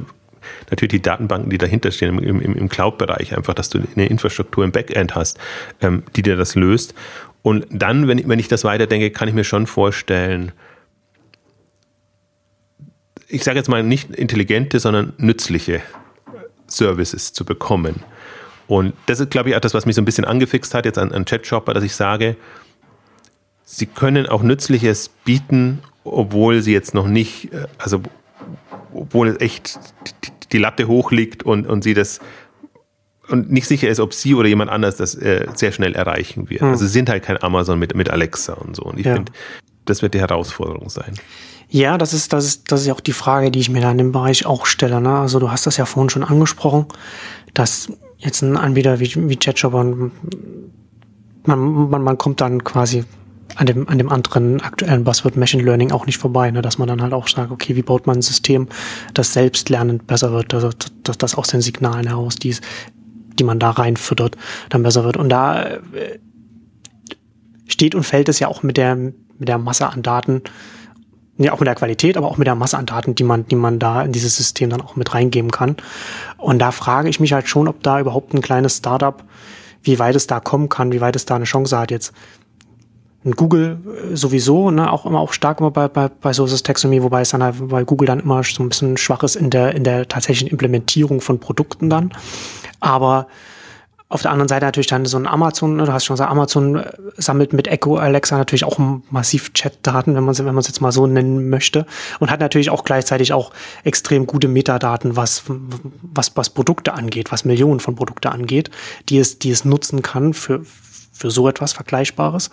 natürlich die Datenbanken, die dahinter stehen im, im, im Cloud-Bereich, einfach, dass du eine Infrastruktur im Backend hast, ähm, die dir das löst. Und dann, wenn, wenn ich das weiterdenke, kann ich mir schon vorstellen, ich sage jetzt mal nicht intelligente, sondern nützliche Services zu bekommen. Und das ist, glaube ich, auch das, was mich so ein bisschen angefixt hat jetzt an, an Chat-Shopper, dass ich sage, sie können auch Nützliches bieten, obwohl sie jetzt noch nicht, äh, also obwohl es echt die Latte hochliegt und, und sie das und nicht sicher ist, ob sie oder jemand anders das äh, sehr schnell erreichen wird. Hm. Also sie sind halt kein Amazon mit, mit Alexa und so. Und ich ja. finde, das wird die Herausforderung sein. Ja, das ist, das ist, das ist auch die Frage, die ich mir da in dem Bereich auch stelle. Ne? Also du hast das ja vorhin schon angesprochen, dass jetzt ein Anbieter wie, wie ChatShopper, man, man, man kommt dann quasi an dem, an dem anderen aktuellen Buzzword Machine Learning auch nicht vorbei, ne? dass man dann halt auch sagt, okay, wie baut man ein System, das selbstlernend besser wird, also dass das aus den Signalen heraus, die, die man da reinfüttert, dann besser wird. Und da äh, steht und fällt es ja auch mit der, mit der Masse an Daten, ja, auch mit der Qualität, aber auch mit der Masse an Daten, die man, die man da in dieses System dann auch mit reingeben kann. Und da frage ich mich halt schon, ob da überhaupt ein kleines Startup, wie weit es da kommen kann, wie weit es da eine Chance hat jetzt. Ein Google äh, sowieso, ne, auch immer auch stark immer bei, bei, bei Sources Taxonomy, wobei es dann halt, weil Google dann immer so ein bisschen schwach ist in der, in der tatsächlichen Implementierung von Produkten dann. Aber auf der anderen Seite natürlich dann so ein Amazon, ne, du hast schon gesagt, Amazon äh, sammelt mit Echo Alexa natürlich auch massiv Chat-Daten, wenn man wenn es jetzt mal so nennen möchte, und hat natürlich auch gleichzeitig auch extrem gute Metadaten, was was was Produkte angeht, was Millionen von Produkte angeht, die es die es nutzen kann für für so etwas Vergleichbares.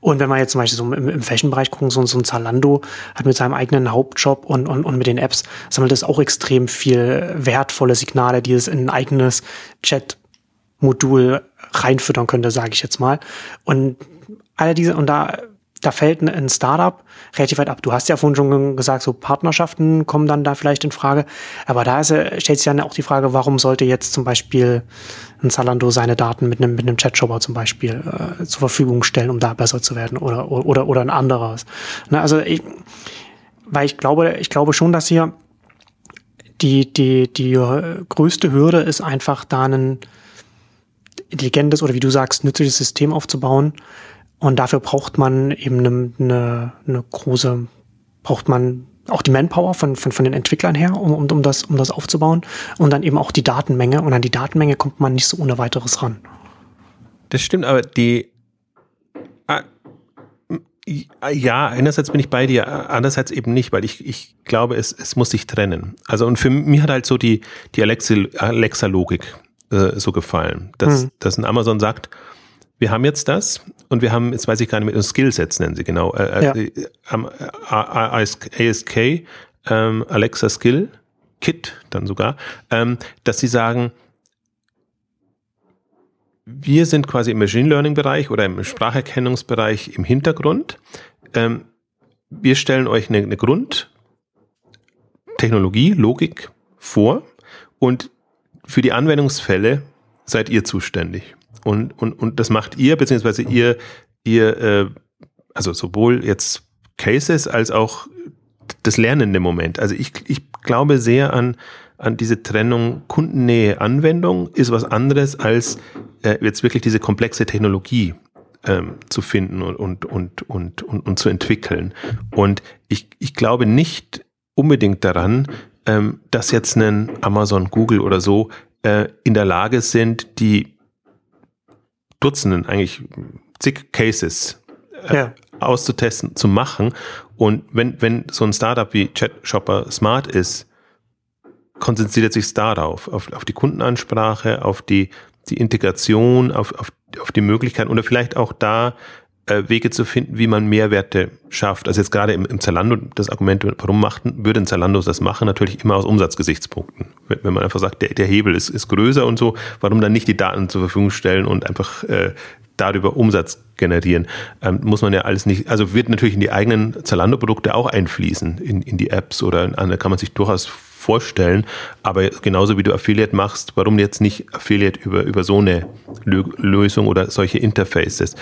Und wenn wir jetzt zum Beispiel so im, im Fashion-Bereich gucken, so, so ein Zalando hat mit seinem eigenen Hauptjob und, und, und mit den Apps sammelt es auch extrem viel wertvolle Signale, die es in ein eigenes Chat Modul reinfüttern könnte, sage ich jetzt mal. Und alle diese, und da, da fällt ein Startup relativ weit ab. Du hast ja vorhin schon gesagt, so Partnerschaften kommen dann da vielleicht in Frage. Aber da ist, stellt sich dann auch die Frage, warum sollte jetzt zum Beispiel ein Zalando seine Daten mit einem, mit einem Chatshopper zum Beispiel äh, zur Verfügung stellen, um da besser zu werden oder, oder, oder ein anderes. Na, also ich, weil ich glaube, ich glaube schon, dass hier die, die, die größte Hürde ist einfach da einen, intelligentes oder wie du sagst, nützliches System aufzubauen. Und dafür braucht man eben eine, eine, eine große, braucht man auch die Manpower von, von, von den Entwicklern her, um, um, um, das, um das aufzubauen. Und dann eben auch die Datenmenge. Und an die Datenmenge kommt man nicht so ohne weiteres ran. Das stimmt, aber die. Ah, ja, einerseits bin ich bei dir, andererseits eben nicht, weil ich, ich glaube, es, es muss sich trennen. Also und für mich hat halt so die, die Alexa-Logik äh, so gefallen. Dass, hm. dass ein Amazon sagt, wir haben jetzt das und wir haben, jetzt weiß ich gar nicht mehr, Skillsets nennen sie genau, äh, äh ja. äh, ASK, ähm, Alexa Skill Kit dann sogar, ähm, dass sie sagen, wir sind quasi im Machine Learning Bereich oder im Spracherkennungsbereich im Hintergrund. Ähm, wir stellen euch eine, eine Grundtechnologie, Logik vor und für die Anwendungsfälle seid ihr zuständig. Und, und, und das macht ihr, beziehungsweise ihr, ihr, äh, also sowohl jetzt Cases als auch das lernende Moment. Also ich, ich glaube sehr an, an diese Trennung Kundennähe Anwendung ist was anderes als äh, jetzt wirklich diese komplexe Technologie ähm, zu finden und, und, und, und, und, und zu entwickeln. Und ich, ich glaube nicht unbedingt daran, ähm, dass jetzt ein Amazon, Google oder so äh, in der Lage sind, die Dutzenden, eigentlich zig Cases äh, ja. auszutesten, zu machen. Und wenn, wenn so ein Startup wie ChatShopper smart ist, konzentriert sich darauf, auf, auf die Kundenansprache, auf die, die Integration, auf, auf, auf die Möglichkeit oder vielleicht auch da äh, Wege zu finden, wie man Mehrwerte schafft. Also jetzt gerade im, im Zalando das Argument, warum machten, würde ein Zalando das machen? Natürlich immer aus Umsatzgesichtspunkten. Wenn, wenn man einfach sagt, der, der Hebel ist, ist größer und so, warum dann nicht die Daten zur Verfügung stellen und einfach äh, darüber Umsatz generieren, ähm, muss man ja alles nicht, also wird natürlich in die eigenen Zalando-Produkte auch einfließen, in, in die Apps oder in, da kann man sich durchaus vorstellen. Aber genauso wie du Affiliate machst, warum jetzt nicht Affiliate über, über so eine Lösung oder solche Interfaces?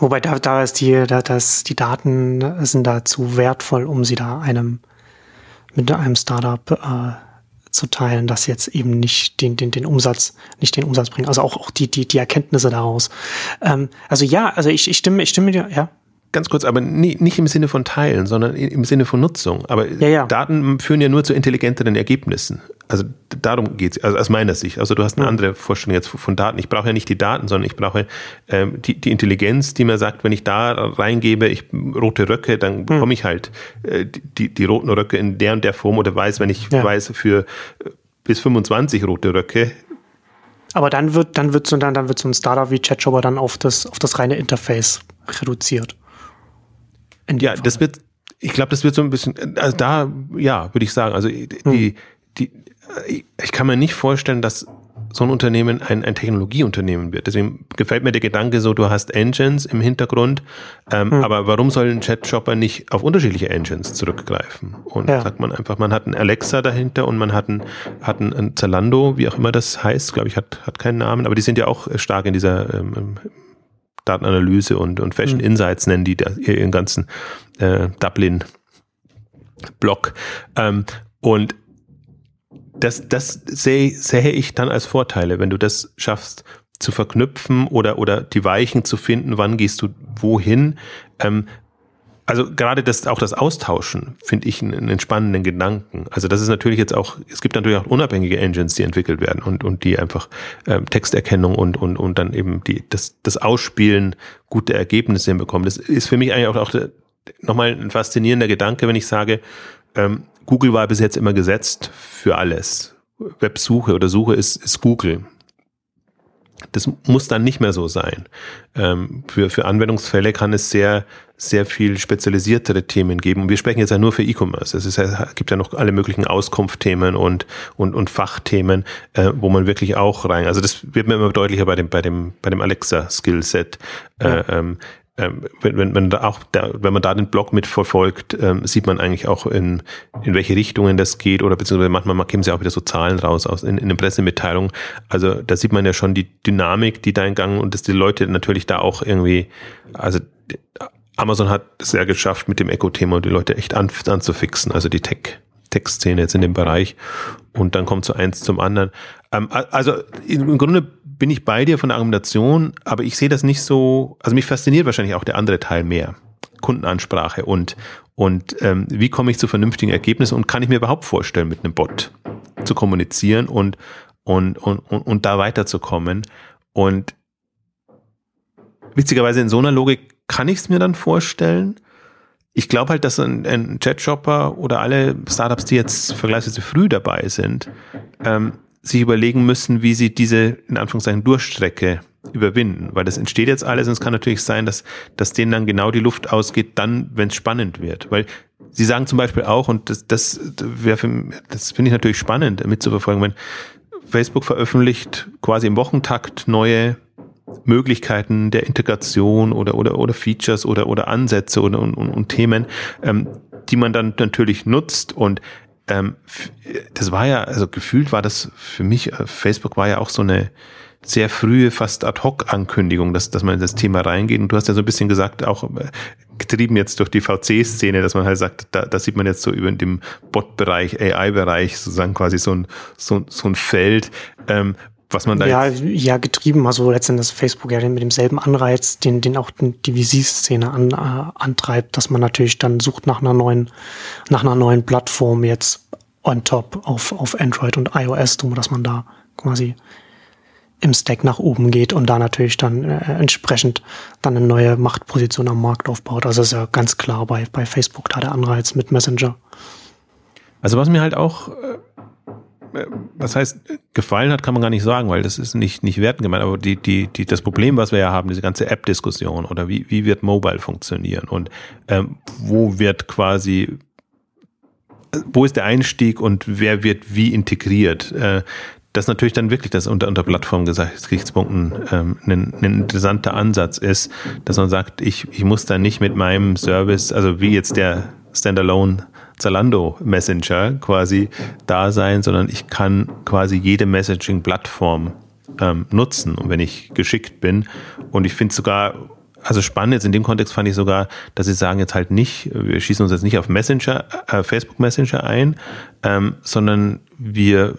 Wobei da, da ist die, da, das, die Daten sind da zu wertvoll, um sie da einem mit einem Startup äh, zu teilen, das jetzt eben nicht den, den, den Umsatz, nicht den Umsatz bringt. Also auch, auch die, die, die Erkenntnisse daraus. Ähm, also ja, also ich, ich stimme, ich stimme dir, ja. Ganz kurz, aber nie, nicht im Sinne von Teilen, sondern im Sinne von Nutzung. Aber ja, ja. Daten führen ja nur zu intelligenteren Ergebnissen. Also darum geht's, also aus meiner Sicht. Also du hast eine ja. andere Vorstellung jetzt von Daten. Ich brauche ja nicht die Daten, sondern ich brauche ähm, die, die Intelligenz, die mir sagt, wenn ich da reingebe, ich rote Röcke, dann hm. bekomme ich halt äh, die, die roten Röcke in der und der Form oder weiß, wenn ich weiß, für äh, bis 25 rote Röcke aber dann wird, dann wird so, dann, dann wird so ein Startup wie ChatJobber dann auf das, auf das reine Interface reduziert ja, Fall. das wird, ich glaube, das wird so ein bisschen, also da, ja, würde ich sagen, also die, hm. die, ich kann mir nicht vorstellen, dass so ein Unternehmen ein, ein Technologieunternehmen wird. Deswegen gefällt mir der Gedanke so, du hast Engines im Hintergrund, ähm, hm. aber warum soll ein Chat-Shopper nicht auf unterschiedliche Engines zurückgreifen? Und ja. sagt man einfach, man hat einen Alexa dahinter und man hat einen, hat einen Zalando, wie auch immer das heißt, glaube ich, hat, hat keinen Namen, aber die sind ja auch stark in dieser ähm, Datenanalyse und, und Fashion mhm. Insights nennen die da ihren ganzen äh, Dublin-Blog. Ähm, und das, das sehe, sehe ich dann als Vorteile, wenn du das schaffst zu verknüpfen oder, oder die Weichen zu finden, wann gehst du wohin. Ähm, also gerade das, auch das Austauschen finde ich einen, einen spannenden Gedanken. Also das ist natürlich jetzt auch, es gibt natürlich auch unabhängige Engines, die entwickelt werden und, und die einfach ähm, Texterkennung und, und, und dann eben die, das, das Ausspielen gute Ergebnisse hinbekommen. Das ist für mich eigentlich auch, auch nochmal ein faszinierender Gedanke, wenn ich sage, ähm, Google war bis jetzt immer gesetzt für alles. Websuche oder Suche ist, ist Google. Das muss dann nicht mehr so sein. Ähm, für, für Anwendungsfälle kann es sehr, sehr viel spezialisiertere Themen geben. Und wir sprechen jetzt ja nur für E-Commerce. Es gibt ja noch alle möglichen Auskunftthemen und, und, und Fachthemen, äh, wo man wirklich auch rein, also das wird mir immer deutlicher bei dem, bei dem, bei dem Alexa-Skillset. Äh, ja. ähm, ähm, wenn, wenn, wenn, da auch da, wenn man da den Blog mitverfolgt, ähm, sieht man eigentlich auch in, in welche Richtungen das geht oder beziehungsweise manchmal geben sie auch wieder so Zahlen raus aus in, in den Pressemitteilungen. Also da sieht man ja schon die Dynamik, die da in Gang und dass die Leute natürlich da auch irgendwie, also Amazon hat es ja geschafft mit dem Eco-Thema die Leute echt an, anzufixen, also die Tech, Tech-Szene jetzt in dem Bereich und dann kommt so eins zum anderen. Ähm, also im Grunde bin ich bei dir von der Argumentation, aber ich sehe das nicht so, also mich fasziniert wahrscheinlich auch der andere Teil mehr. Kundenansprache und, und ähm, wie komme ich zu vernünftigen Ergebnissen und kann ich mir überhaupt vorstellen, mit einem Bot zu kommunizieren und, und, und, und, und da weiterzukommen. Und witzigerweise in so einer Logik kann ich es mir dann vorstellen. Ich glaube halt, dass ein, ein Chat-Shopper oder alle Startups, die jetzt vergleichsweise früh dabei sind, ähm, sich überlegen müssen, wie sie diese, in Anführungszeichen, Durchstrecke überwinden. Weil das entsteht jetzt alles und es kann natürlich sein, dass, dass denen dann genau die Luft ausgeht, dann, wenn es spannend wird. Weil sie sagen zum Beispiel auch, und das, das das finde ich natürlich spannend mitzuverfolgen, wenn Facebook veröffentlicht quasi im Wochentakt neue Möglichkeiten der Integration oder, oder, oder Features oder, oder Ansätze oder, und, und, und Themen, ähm, die man dann natürlich nutzt und ähm, das war ja, also gefühlt war das für mich, äh, Facebook war ja auch so eine sehr frühe, fast ad hoc Ankündigung, dass, dass man in das Thema reingeht. Und du hast ja so ein bisschen gesagt, auch äh, getrieben jetzt durch die VC-Szene, dass man halt sagt, da, da sieht man jetzt so über dem Bot-Bereich, AI-Bereich sozusagen quasi so ein, so, so ein Feld, ähm, was man da ja, ja getrieben, also letztendlich Facebook ja mit demselben Anreiz, den, den auch die VC-Szene an, äh, antreibt, dass man natürlich dann sucht nach einer neuen, nach einer neuen Plattform jetzt on top auf, auf Android und iOS, dass man da quasi im Stack nach oben geht und da natürlich dann äh, entsprechend dann eine neue Machtposition am Markt aufbaut. Also ist ja ganz klar bei, bei Facebook da der Anreiz mit Messenger. Also was mir halt auch äh, was heißt, gefallen hat, kann man gar nicht sagen, weil das ist nicht, nicht werten gemeint, aber die, die, die, das Problem, was wir ja haben, diese ganze App-Diskussion oder wie, wie wird Mobile funktionieren und ähm, wo wird quasi, wo ist der Einstieg und wer wird wie integriert? Äh, das natürlich dann wirklich das unter, unter Plattformgesichtspunkten ähm, ein, ein interessanter Ansatz ist, dass man sagt, ich, ich muss da nicht mit meinem Service, also wie jetzt der Standalone Zalando Messenger quasi da sein, sondern ich kann quasi jede Messaging-Plattform ähm, nutzen wenn ich geschickt bin. Und ich finde sogar, also spannend jetzt in dem Kontext fand ich sogar, dass sie sagen jetzt halt nicht, wir schießen uns jetzt nicht auf Messenger, äh, Facebook Messenger ein, ähm, sondern wir,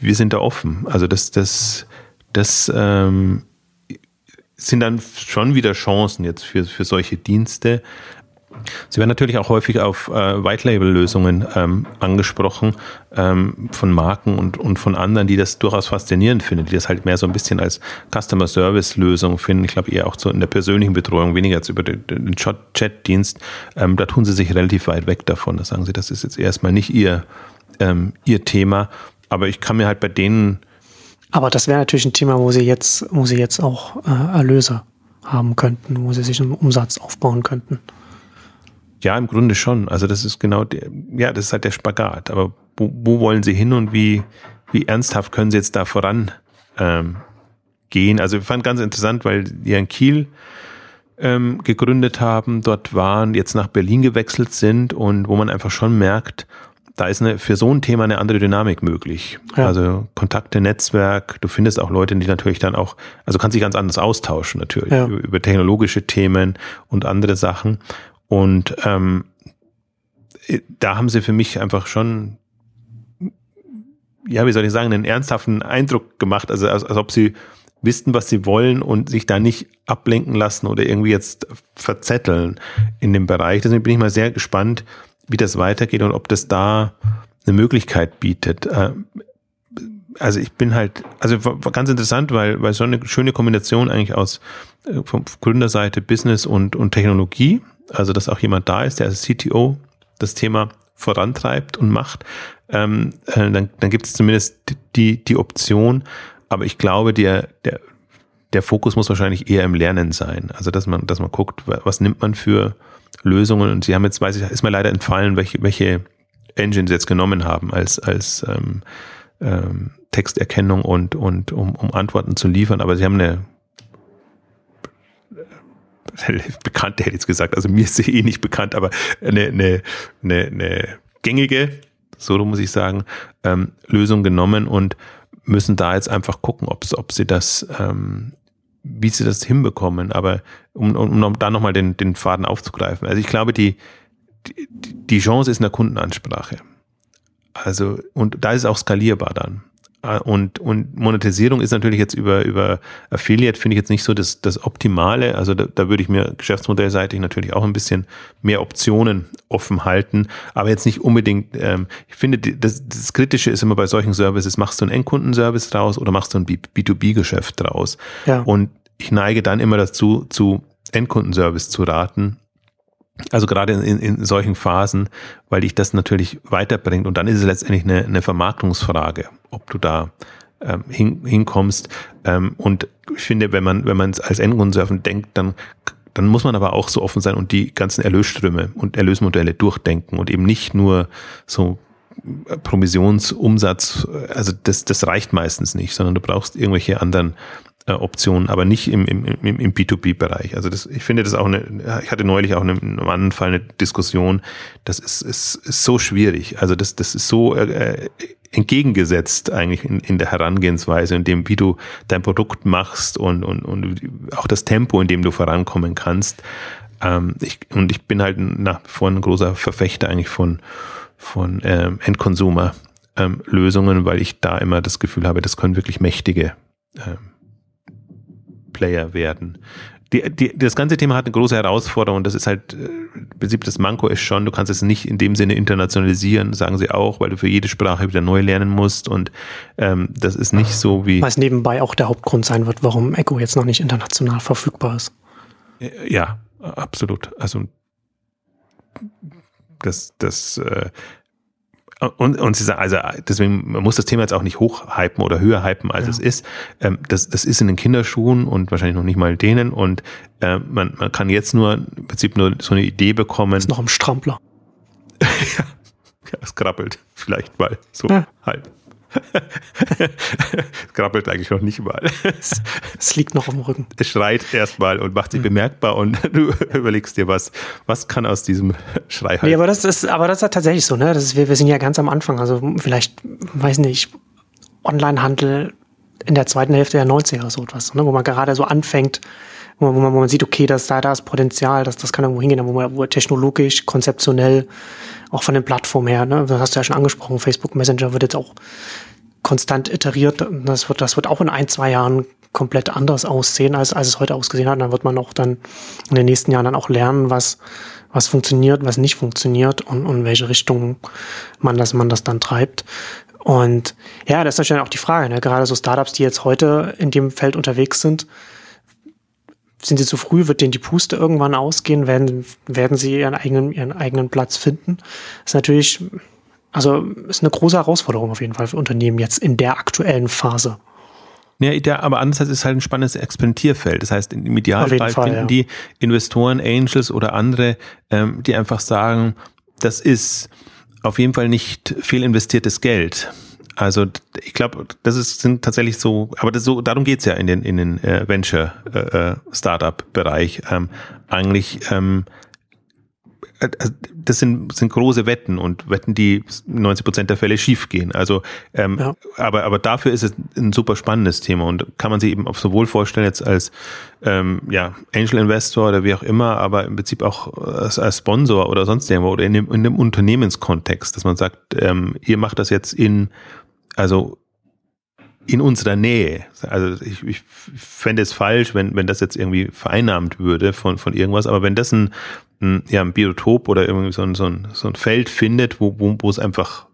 wir sind da offen. Also das, das, das ähm, sind dann schon wieder Chancen jetzt für, für solche Dienste, Sie werden natürlich auch häufig auf äh, White-Label-Lösungen ähm, angesprochen ähm, von Marken und, und von anderen, die das durchaus faszinierend finden, die das halt mehr so ein bisschen als Customer-Service-Lösung finden. Ich glaube eher auch so in der persönlichen Betreuung, weniger als über den, Chat-Dienst. Ähm, da tun sie sich relativ weit weg davon. Da sagen sie, das ist jetzt erstmal nicht ihr, ähm, ihr Thema. Aber ich kann mir halt bei denen aber das wäre natürlich ein Thema, wo sie jetzt, wo sie jetzt auch äh, Erlöse haben könnten, wo sie sich einen Umsatz aufbauen könnten. Ja, im Grunde schon. Also das ist genau der, ja, das ist halt der Spagat. Aber wo, wo wollen sie hin und wie, wie ernsthaft können sie jetzt da voran ähm, gehen? Also ich fand ganz interessant, weil die in Kiel ähm, gegründet haben, dort waren, jetzt nach Berlin gewechselt sind und wo man einfach schon merkt, da ist eine, für so ein Thema eine andere Dynamik möglich. Ja. Also Kontakte, Netzwerk, du findest auch Leute, die natürlich dann auch, also kannst dich ganz anders austauschen natürlich ja. über, über technologische Themen und andere Sachen. Und ähm, da haben sie für mich einfach schon, ja, wie soll ich sagen, einen ernsthaften Eindruck gemacht, also als, als ob sie wissen, was sie wollen und sich da nicht ablenken lassen oder irgendwie jetzt verzetteln in dem Bereich. Deswegen bin ich mal sehr gespannt, wie das weitergeht und ob das da eine Möglichkeit bietet. Äh, also ich bin halt, also ganz interessant, weil, weil so eine schöne Kombination eigentlich aus äh, von Gründerseite Business und, und Technologie also dass auch jemand da ist, der als CTO das Thema vorantreibt und macht, ähm, äh, dann, dann gibt es zumindest die, die Option. Aber ich glaube, der, der, der Fokus muss wahrscheinlich eher im Lernen sein. Also dass man, dass man guckt, was nimmt man für Lösungen. Und sie haben jetzt, weiß ich, ist mir leider entfallen, welche, welche Engines jetzt genommen haben als, als ähm, ähm, Texterkennung und, und um, um Antworten zu liefern. Aber sie haben eine bekannte hätte ich jetzt gesagt, also mir ist sie eh nicht bekannt, aber eine, eine, eine, eine gängige, so muss ich sagen, ähm, Lösung genommen und müssen da jetzt einfach gucken, ob, ob sie das, ähm, wie sie das hinbekommen. Aber um, um, um da nochmal den, den Faden aufzugreifen. Also ich glaube, die, die, die Chance ist in der Kundenansprache. Also, und da ist es auch skalierbar dann. Äh, und, und Monetisierung ist natürlich jetzt über, über Affiliate, finde ich jetzt nicht so das, das Optimale. Also da, da würde ich mir geschäftsmodellseitig natürlich auch ein bisschen mehr Optionen offen halten, aber jetzt nicht unbedingt, ähm, ich finde, das, das Kritische ist immer bei solchen Services, machst du einen Endkundenservice draus oder machst du ein B2B-Geschäft draus? Ja. Und ich neige dann immer dazu, zu Endkundenservice zu raten, also gerade in, in solchen Phasen, weil dich das natürlich weiterbringt. Und dann ist es letztendlich eine, eine Vermarktungsfrage, ob du da ähm, hin, hinkommst. Ähm, und ich finde, wenn man wenn man als Endkundensurfen denkt, dann dann muss man aber auch so offen sein und die ganzen Erlösströme und Erlösmodelle durchdenken und eben nicht nur so Provisionsumsatz, also das, das reicht meistens nicht, sondern du brauchst irgendwelche anderen äh, Optionen, aber nicht im, im, im, im B2B-Bereich. Also das, ich finde das auch eine, ich hatte neulich auch eine, in einem anderen Fall eine Diskussion, das ist, ist, ist so schwierig. Also das, das ist so äh, entgegengesetzt eigentlich in, in der Herangehensweise, in dem, wie du dein Produkt machst und, und, und auch das Tempo, in dem du vorankommen kannst. Ähm, ich, und ich bin halt nach wie vor ein großer Verfechter eigentlich von, von ähm, Endconsumer-Lösungen, ähm, weil ich da immer das Gefühl habe, das können wirklich mächtige ähm, Player werden. Die, die, das ganze Thema hat eine große Herausforderung das ist halt, äh, im Prinzip das Manko ist schon, du kannst es nicht in dem Sinne internationalisieren, sagen sie auch, weil du für jede Sprache wieder neu lernen musst und ähm, das ist nicht so wie... Was nebenbei auch der Hauptgrund sein wird, warum Echo jetzt noch nicht international verfügbar ist. Ja, absolut. Also das, das äh, und, und sie sagen, also deswegen, man muss das Thema jetzt auch nicht hochhypen oder höher hypen, als ja. es ist. Ähm, das, das ist in den Kinderschuhen und wahrscheinlich noch nicht mal denen. Und äh, man, man kann jetzt nur im Prinzip nur so eine Idee bekommen. ist noch im Strampler. ja, es krabbelt vielleicht mal so ja. halb. Es krabbelt eigentlich noch nicht mal. es liegt noch auf dem Rücken. Es schreit erstmal und macht sich mhm. bemerkbar und du überlegst dir, was, was kann aus diesem Schrei halt. Nee, aber das ist, aber das ist tatsächlich so, ne? Das ist, wir, wir sind ja ganz am Anfang. Also vielleicht, weiß nicht, Onlinehandel in der zweiten Hälfte der 90er oder so etwas, ne? wo man gerade so anfängt, wo man, wo man, sieht, okay, das, da, da ist Potenzial, das, das kann irgendwo hingehen, wo man wo technologisch, konzeptionell, auch von den Plattformen her, ne? das hast du ja schon angesprochen, Facebook Messenger wird jetzt auch konstant iteriert. Das wird, das wird auch in ein, zwei Jahren komplett anders aussehen, als, als es heute ausgesehen hat. dann wird man auch dann in den nächsten Jahren dann auch lernen, was, was funktioniert, was nicht funktioniert und, und in welche Richtung man das, man das dann treibt. Und ja, das ist natürlich auch die Frage, ne? gerade so Startups, die jetzt heute in dem Feld unterwegs sind, sind sie zu früh, wird denen die Puste irgendwann ausgehen, werden, werden sie ihren eigenen, ihren eigenen Platz finden. Das ist natürlich, also ist eine große Herausforderung auf jeden Fall für Unternehmen jetzt in der aktuellen Phase. Ja, der, aber andererseits ist halt ein spannendes Experimentierfeld. Das heißt, im Idealfall Fall, finden ja. die Investoren, Angels oder andere, ähm, die einfach sagen, das ist auf jeden Fall nicht viel investiertes Geld. Also ich glaube, das ist, sind tatsächlich so, aber das so, darum geht's ja in den, in den äh, Venture äh, äh. Ähm, eigentlich ähm, äh, also das sind, sind große Wetten und Wetten, die 90 Prozent der Fälle schiefgehen. Also, ähm, ja. aber, aber dafür ist es ein super spannendes Thema und kann man sich eben auch sowohl vorstellen jetzt als ähm, ja, Angel Investor oder wie auch immer, aber im Prinzip auch als, als Sponsor oder sonst irgendwo oder in dem, in dem Unternehmenskontext, dass man sagt, ähm, ihr macht das jetzt in, also in unserer Nähe. Also ich, ich fände es falsch, wenn, wenn das jetzt irgendwie vereinnahmt würde von, von irgendwas, aber wenn das ein, ein, ja, ein Biotop oder irgendwie so ein, so ein, so ein Feld findet, wo, wo, wo es einfach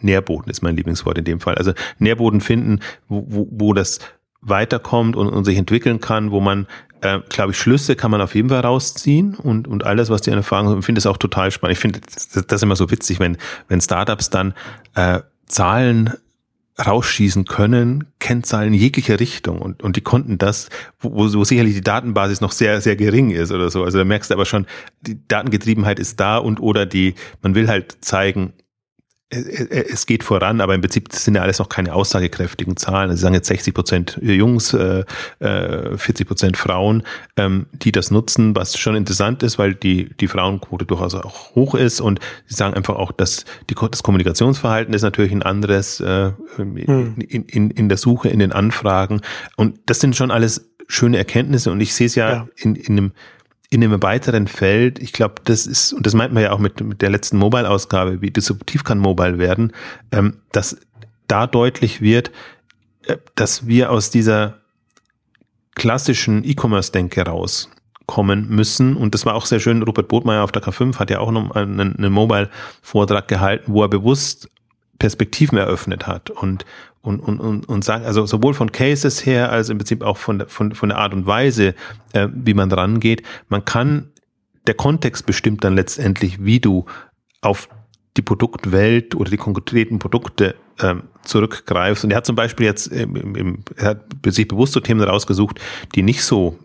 Nährboden ist mein Lieblingswort in dem Fall. Also Nährboden finden, wo, wo, wo das weiterkommt und, und sich entwickeln kann, wo man, äh, glaube ich, Schlüsse kann man auf jeden Fall rausziehen und, und alles, was die Erfahrung haben, ich finde es auch total spannend. Ich finde das, das immer so witzig, wenn, wenn Startups dann äh, Zahlen rausschießen können, Kennzahlen jeglicher Richtung und, und die konnten das, wo, wo sicherlich die Datenbasis noch sehr, sehr gering ist oder so. Also da merkst du aber schon, die Datengetriebenheit ist da und oder die, man will halt zeigen, es geht voran, aber im Prinzip sind ja alles noch keine aussagekräftigen Zahlen. Sie sagen jetzt 60 Prozent Jungs, äh, 40 äh, Prozent Frauen, ähm, die das nutzen, was schon interessant ist, weil die, die Frauenquote durchaus auch hoch ist und sie sagen einfach auch, dass die, das Kommunikationsverhalten ist natürlich ein anderes äh, hm. in, in, in der Suche, in den Anfragen und das sind schon alles schöne Erkenntnisse und ich sehe es ja, ja. in, in einem in einem weiteren Feld, ich glaube, das ist, und das meint man ja auch mit, mit der letzten Mobile-Ausgabe, wie disruptiv kann Mobile werden, ähm, dass da deutlich wird, äh, dass wir aus dieser klassischen E-Commerce-Denke rauskommen müssen. Und das war auch sehr schön. Robert Bodmeier auf der K5 hat ja auch noch einen, einen Mobile-Vortrag gehalten, wo er bewusst Perspektiven eröffnet hat und, und, und, und, und sagen, also sowohl von Cases her als im Prinzip auch von, von, von der Art und Weise, äh, wie man rangeht. Man kann, der Kontext bestimmt dann letztendlich, wie du auf die Produktwelt oder die konkreten Produkte ähm, zurückgreifst. Und er hat zum Beispiel jetzt, im, im, er hat sich bewusst so Themen rausgesucht, die nicht so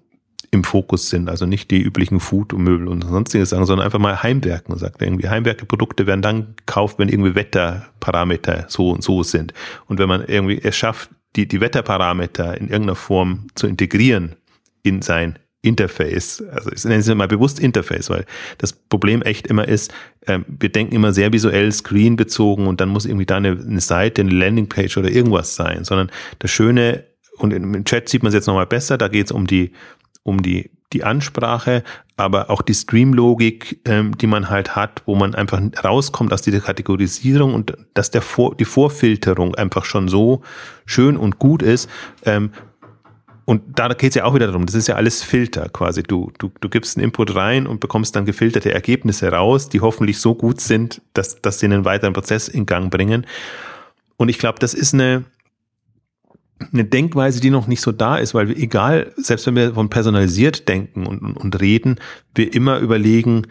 im Fokus sind. Also nicht die üblichen Food und Möbel und sonstiges sagen, sondern einfach mal Heimwerken. Und sagt irgendwie, Heimwerkeprodukte werden dann gekauft, wenn irgendwie Wetterparameter so und so sind. Und wenn man irgendwie es schafft, die, die Wetterparameter in irgendeiner Form zu integrieren in sein Interface, also ich nenne es mal bewusst Interface, weil das Problem echt immer ist, äh, wir denken immer sehr visuell Screen bezogen und dann muss irgendwie da eine, eine Seite, eine Landingpage oder irgendwas sein, sondern das Schöne, und im Chat sieht man es jetzt nochmal besser, da geht es um die um die die Ansprache, aber auch die Stream-Logik, ähm, die man halt hat, wo man einfach rauskommt aus dieser Kategorisierung und dass der Vor die Vorfilterung einfach schon so schön und gut ist. Ähm, und da geht es ja auch wieder darum, das ist ja alles Filter quasi. Du, du, du gibst einen Input rein und bekommst dann gefilterte Ergebnisse raus, die hoffentlich so gut sind, dass, dass sie einen weiteren Prozess in Gang bringen. Und ich glaube, das ist eine, eine Denkweise, die noch nicht so da ist, weil wir egal, selbst wenn wir von personalisiert denken und, und, reden, wir immer überlegen,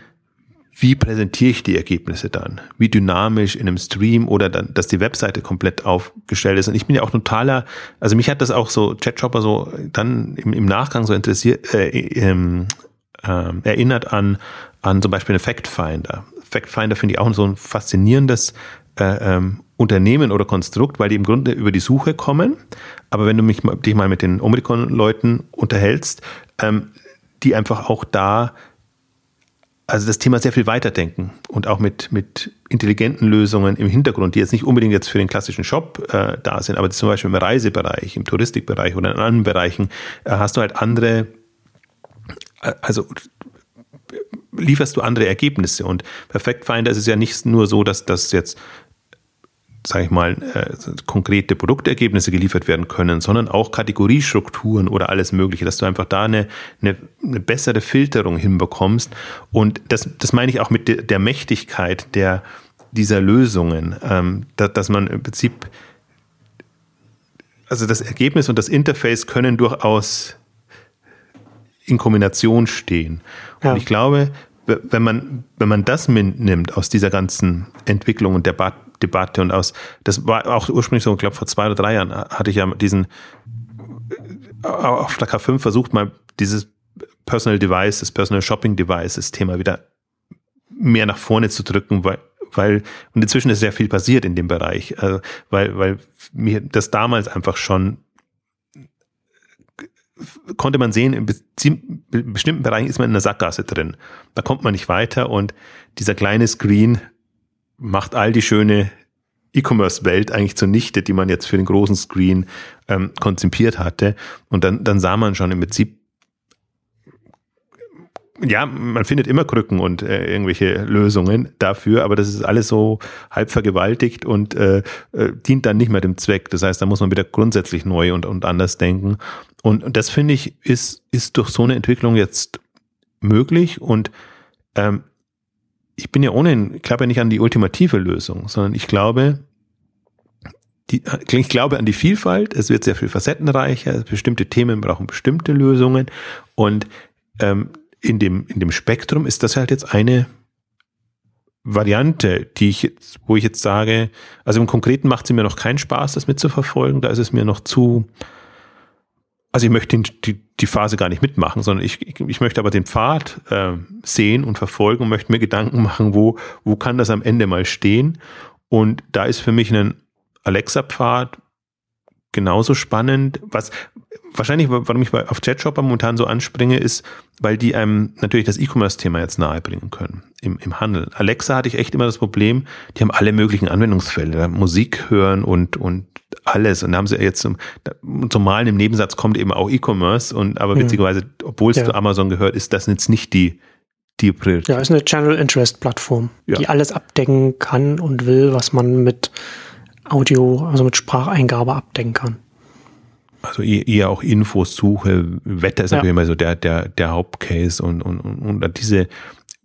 wie präsentiere ich die Ergebnisse dann? Wie dynamisch in einem Stream oder dann, dass die Webseite komplett aufgestellt ist. Und ich bin ja auch totaler, also mich hat das auch so, Chatshopper so dann im, im Nachgang so interessiert, äh, ähm, äh, erinnert an, an zum Beispiel eine Fact Finder. Fact Finder finde ich auch so ein faszinierendes äh, ähm, Unternehmen oder Konstrukt, weil die im Grunde über die Suche kommen. Aber wenn du mich, dich mal mit den Omikron-Leuten unterhältst, ähm, die einfach auch da, also das Thema sehr viel weiterdenken und auch mit, mit intelligenten Lösungen im Hintergrund, die jetzt nicht unbedingt jetzt für den klassischen Shop äh, da sind, aber zum Beispiel im Reisebereich, im Touristikbereich oder in anderen Bereichen äh, hast du halt andere, äh, also lieferst du andere Ergebnisse. Und bei Finder ist es ja nicht nur so, dass das jetzt sage ich mal, äh, konkrete Produktergebnisse geliefert werden können, sondern auch Kategoriestrukturen oder alles Mögliche, dass du einfach da eine, eine, eine bessere Filterung hinbekommst. Und das, das meine ich auch mit der, der Mächtigkeit der, dieser Lösungen, ähm, dass, dass man im Prinzip, also das Ergebnis und das Interface können durchaus in Kombination stehen. Ja. Und ich glaube, wenn man, wenn man das mitnimmt aus dieser ganzen Entwicklung und Debatte, Debatte und aus, das war auch ursprünglich so, ich glaube vor zwei oder drei Jahren hatte ich ja diesen, auf der K5 versucht mal dieses Personal Device, das Personal Shopping Device, das Thema wieder mehr nach vorne zu drücken, weil, weil, und inzwischen ist sehr viel passiert in dem Bereich, also, weil, weil mir das damals einfach schon konnte man sehen, in bestimmten Bereichen ist man in einer Sackgasse drin. Da kommt man nicht weiter und dieser kleine Screen macht all die schöne E-Commerce-Welt eigentlich zunichte, die man jetzt für den großen Screen ähm, konzipiert hatte. Und dann, dann sah man schon im Prinzip, ja, man findet immer Krücken und äh, irgendwelche Lösungen dafür, aber das ist alles so halb vergewaltigt und äh, äh, dient dann nicht mehr dem Zweck. Das heißt, da muss man wieder grundsätzlich neu und, und anders denken. Und, und das finde ich, ist, ist durch so eine Entwicklung jetzt möglich und ähm, ich bin ja ohnehin, ich glaube ja nicht an die ultimative Lösung, sondern ich glaube, die, ich glaube an die Vielfalt, es wird sehr viel facettenreicher, bestimmte Themen brauchen bestimmte Lösungen. Und ähm, in, dem, in dem Spektrum ist das halt jetzt eine Variante, die ich jetzt, wo ich jetzt sage, also im Konkreten macht sie mir noch keinen Spaß, das mitzuverfolgen, da ist es mir noch zu, also ich möchte die, die Phase gar nicht mitmachen, sondern ich, ich, möchte aber den Pfad äh, sehen und verfolgen und möchte mir Gedanken machen, wo, wo kann das am Ende mal stehen. Und da ist für mich ein Alexa-Pfad genauso spannend. Was wahrscheinlich, warum ich auf Chatshopper momentan so anspringe, ist, weil die einem natürlich das E-Commerce-Thema jetzt nahebringen können im, im Handel. Alexa hatte ich echt immer das Problem, die haben alle möglichen Anwendungsfälle, Musik hören und, und alles. Und da haben sie jetzt zum, zum Malen im Nebensatz kommt eben auch E-Commerce und aber mhm. witzigerweise, obwohl es ja. zu Amazon gehört, ist das jetzt nicht die, die Priorität. Ja, ist eine Channel Interest Plattform, ja. die alles abdecken kann und will, was man mit Audio, also mit Spracheingabe abdecken kann. Also eher auch Infos suche, Wetter ist ja. natürlich immer so der, der, der Hauptcase und, und, und, und diese,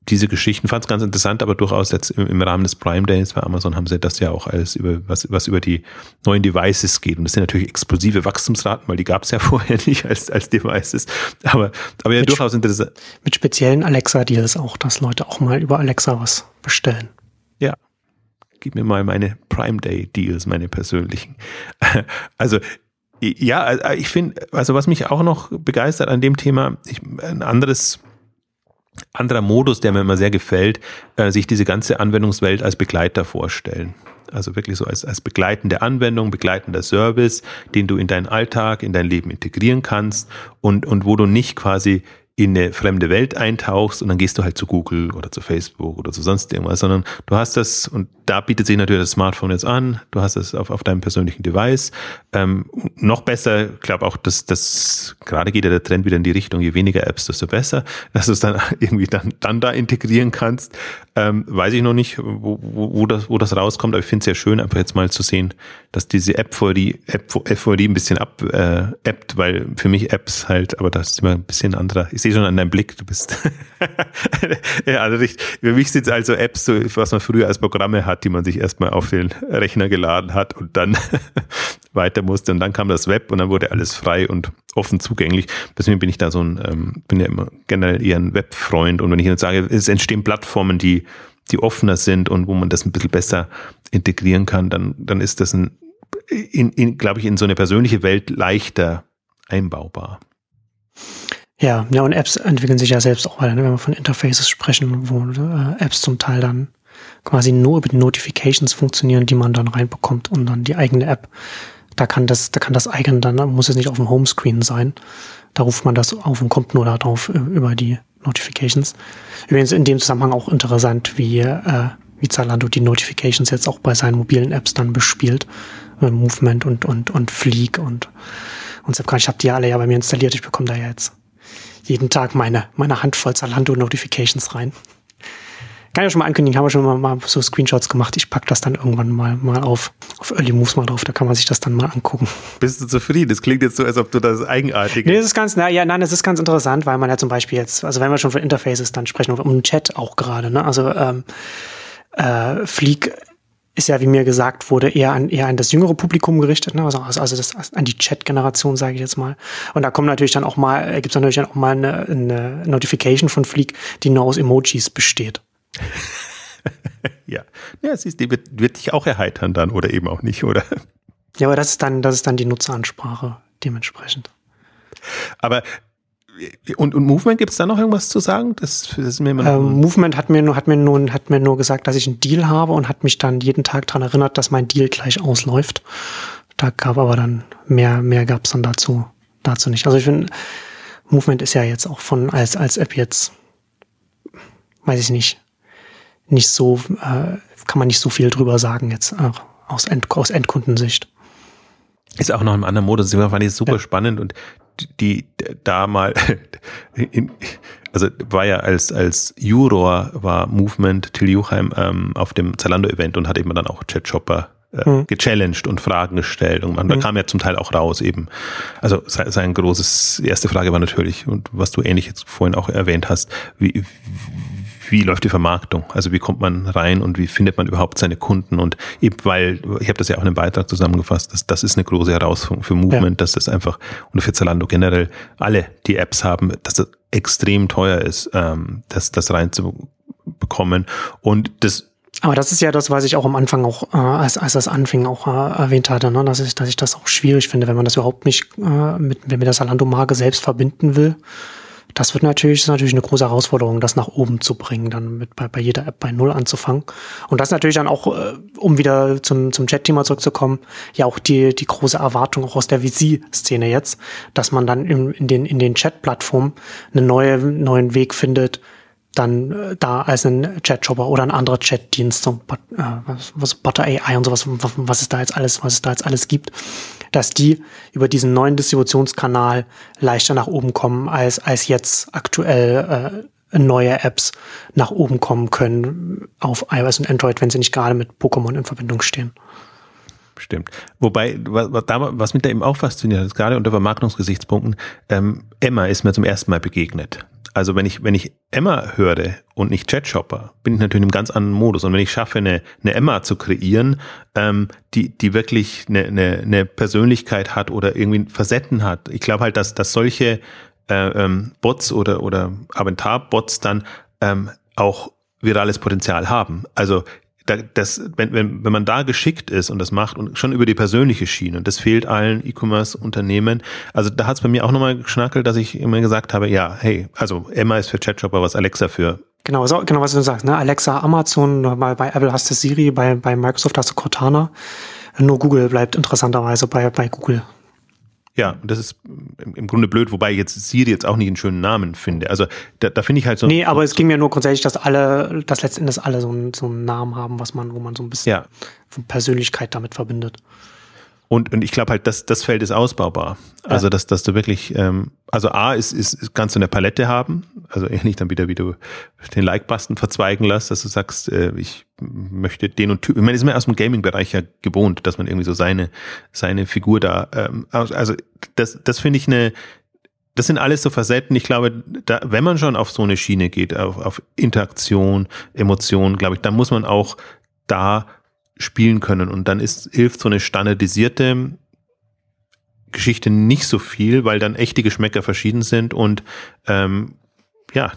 diese Geschichten fand es ganz interessant, aber durchaus jetzt im, im, Rahmen des Prime Days bei Amazon haben sie das ja auch alles über was, was über die neuen Devices geht. Und das sind natürlich explosive Wachstumsraten, weil die gab es ja vorher nicht als, als Devices. Aber, aber ja mit durchaus interessant. Mit speziellen Alexa-Deals auch, dass Leute auch mal über Alexa was bestellen. Ja. Gib mir mal meine Prime Day Deals, meine persönlichen. Also ja, ich finde, also was mich auch noch begeistert an dem Thema, ich, ein anderes anderer Modus, der mir immer sehr gefällt, äh, sich diese ganze Anwendungswelt als Begleiter vorstellen. Also wirklich so als, als begleitende Anwendung, begleitender Service, den du in deinen Alltag, in dein Leben integrieren kannst und, und wo du nicht quasi in eine fremde Welt eintauchst und dann gehst du halt zu Google oder zu Facebook oder zu sonst irgendwas, sondern du hast das und da bietet sich natürlich das Smartphone jetzt an, du hast es auf, auf deinem persönlichen Device. Ähm, noch besser, ich glaube auch, dass das gerade geht ja der Trend wieder in die Richtung, je weniger Apps, desto besser, dass du es dann irgendwie dann, dann da integrieren kannst. Ähm, weiß ich noch nicht, wo, wo, wo, das, wo das rauskommt, aber ich finde es sehr schön, einfach jetzt mal zu sehen, dass diese App vor die App, vor die ein bisschen ab äh, appt, weil für mich Apps halt, aber das ist immer ein bisschen anderer. Ich sehe schon an deinem Blick, du bist ja, also ich, für mich sind es also Apps, so, was man früher als Programme hat, die man sich erstmal auf den Rechner geladen hat und dann weiter musste. Und dann kam das Web und dann wurde alles frei und offen zugänglich. Deswegen bin ich da so ein, ähm, bin ja immer generell eher ein Webfreund. Und wenn ich jetzt sage, es entstehen Plattformen, die, die offener sind und wo man das ein bisschen besser integrieren kann, dann, dann ist das ein, in, in, glaube ich, in so eine persönliche Welt leichter einbaubar. Ja, ja, und Apps entwickeln sich ja selbst auch weiter, ne? wenn wir von Interfaces sprechen, wo äh, Apps zum Teil dann quasi nur über die Notifications funktionieren, die man dann reinbekommt und dann die eigene App. Da kann das, da kann das eigene dann, muss es nicht auf dem Homescreen sein. Da ruft man das auf und kommt nur darauf äh, über die Notifications. Übrigens in dem Zusammenhang auch interessant, wie, äh, wie Zalando die Notifications jetzt auch bei seinen mobilen Apps dann bespielt. Äh, Movement und, und, und Fleek und, und Ich habe die alle ja bei mir installiert. Ich bekomme da ja jetzt jeden Tag meine, meine Handvoll Zalando-Notifications rein. Kann ich ja schon mal ankündigen, haben wir schon mal, mal so Screenshots gemacht. Ich pack das dann irgendwann mal, mal auf, auf Early Moves mal drauf, da kann man sich das dann mal angucken. Bist du zufrieden? Das klingt jetzt so, als ob du das eigenartig. Nee, das ist ganz, na, ja, nein, das ist ganz interessant, weil man ja zum Beispiel jetzt, also wenn wir schon von Interfaces dann sprechen, um den Chat auch gerade, ne? Also ähm, äh, Fleek ist ja, wie mir gesagt wurde, eher an, eher an das jüngere Publikum gerichtet, ne? also, also das, an die Chat-Generation, sage ich jetzt mal. Und da kommt natürlich dann auch mal, äh, gibt es natürlich dann auch mal eine, eine Notification von Fleek, die nur aus Emojis besteht. ja. Ja, siehst die wird, wird dich auch erheitern dann oder eben auch nicht, oder? Ja, aber das ist dann, das ist dann die Nutzeransprache dementsprechend. Aber und, und Movement, gibt es da noch irgendwas zu sagen? Das, das ist mir immer ähm, Movement hat mir, nur, hat, mir nur, hat mir nur gesagt, dass ich einen Deal habe und hat mich dann jeden Tag daran erinnert, dass mein Deal gleich ausläuft. Da gab aber dann mehr, mehr gab es dann dazu, dazu nicht. Also ich finde, Movement ist ja jetzt auch von als, als App jetzt, weiß ich nicht, nicht so, äh, kann man nicht so viel drüber sagen jetzt äh, aus, End, aus Endkundensicht. Ist auch noch im anderen Modus. Das fand ich super ja. spannend und die da mal, in, also war ja als, als Juror war Movement Till Juchheim ähm, auf dem Zalando-Event und hat eben dann auch Chat Shopper äh, mhm. gechallenged und Fragen gestellt und man, mhm. da kam ja zum Teil auch raus eben. Also sein großes, erste Frage war natürlich, und was du ähnlich jetzt vorhin auch erwähnt hast, wie, wie läuft die Vermarktung? Also wie kommt man rein und wie findet man überhaupt seine Kunden? Und eben weil, ich habe das ja auch in einem Beitrag zusammengefasst, das, das ist eine große Herausforderung für Movement, ja. dass das einfach, und für Zalando generell, alle die Apps haben, dass das extrem teuer ist, ähm, das, das reinzubekommen. Und das aber das ist ja das, was ich auch am Anfang auch, äh, als, als das anfing, auch äh, erwähnt hatte, ne? dass, ich, dass ich das auch schwierig finde, wenn man das überhaupt nicht äh, mit, mit der Salando-Marke selbst verbinden will das wird natürlich, ist natürlich eine große Herausforderung, das nach oben zu bringen, dann mit bei, bei jeder App bei Null anzufangen. Und das natürlich dann auch, äh, um wieder zum, zum Chat-Thema zurückzukommen, ja auch die, die große Erwartung auch aus der VC-Szene jetzt, dass man dann in, in den, in den Chat-Plattformen einen neue, neuen Weg findet, dann äh, da als ein Chat-Shopper oder ein anderer Chat-Dienst, so, äh, was, was Butter AI und sowas, was, was es da jetzt alles, was es da jetzt alles gibt, dass die über diesen neuen Distributionskanal leichter nach oben kommen, als, als jetzt aktuell äh, neue Apps nach oben kommen können auf iOS und Android, wenn sie nicht gerade mit Pokémon in Verbindung stehen. Stimmt. Wobei, was, was mich da eben auch fasziniert ist, gerade unter Vermarktungsgesichtspunkten, ähm, Emma ist mir zum ersten Mal begegnet also wenn ich, wenn ich Emma höre und nicht Chatshopper, bin ich natürlich in einem ganz anderen Modus. Und wenn ich schaffe, eine, eine Emma zu kreieren, ähm, die, die wirklich eine, eine, eine Persönlichkeit hat oder irgendwie Facetten hat, ich glaube halt, dass, dass solche äh, ähm, Bots oder, oder Aventar-Bots dann ähm, auch virales Potenzial haben. Also das, wenn, wenn, wenn man da geschickt ist und das macht und schon über die persönliche Schiene, und das fehlt allen E-Commerce-Unternehmen, also da hat es bei mir auch nochmal geschnackelt, dass ich immer gesagt habe, ja, hey, also Emma ist für Chatshopper, was Alexa für Genau, so, genau, was du sagst, ne? Alexa, Amazon, bei, bei Apple hast du Siri, bei, bei Microsoft hast du Cortana. Nur Google bleibt interessanterweise bei, bei Google. Ja, das ist im Grunde blöd, wobei ich jetzt Siri jetzt auch nicht einen schönen Namen finde. Also da, da finde ich halt so. Nee, aber es ging mir nur grundsätzlich, dass alle, dass letztendlich alle so einen, so einen Namen haben, was man, wo man so ein bisschen ja. Persönlichkeit damit verbindet. Und, und ich glaube halt, das, das Feld ist ausbaubar. Also, dass, dass du wirklich, ähm, also A ist, ist, kannst du eine Palette haben, also ähnlich dann wieder, wie du den Like-Button verzweigen lässt, dass du sagst, äh, ich möchte den und Typ. Ich meine, ist mir aus dem Gaming-Bereich ja gewohnt, dass man irgendwie so seine, seine Figur da, ähm, also das, das finde ich eine, das sind alles so Facetten. Ich glaube, da, wenn man schon auf so eine Schiene geht, auf, auf Interaktion, Emotionen, glaube ich, dann muss man auch da spielen können. Und dann ist, hilft so eine standardisierte Geschichte nicht so viel, weil dann echte Geschmäcker verschieden sind und ähm, ja,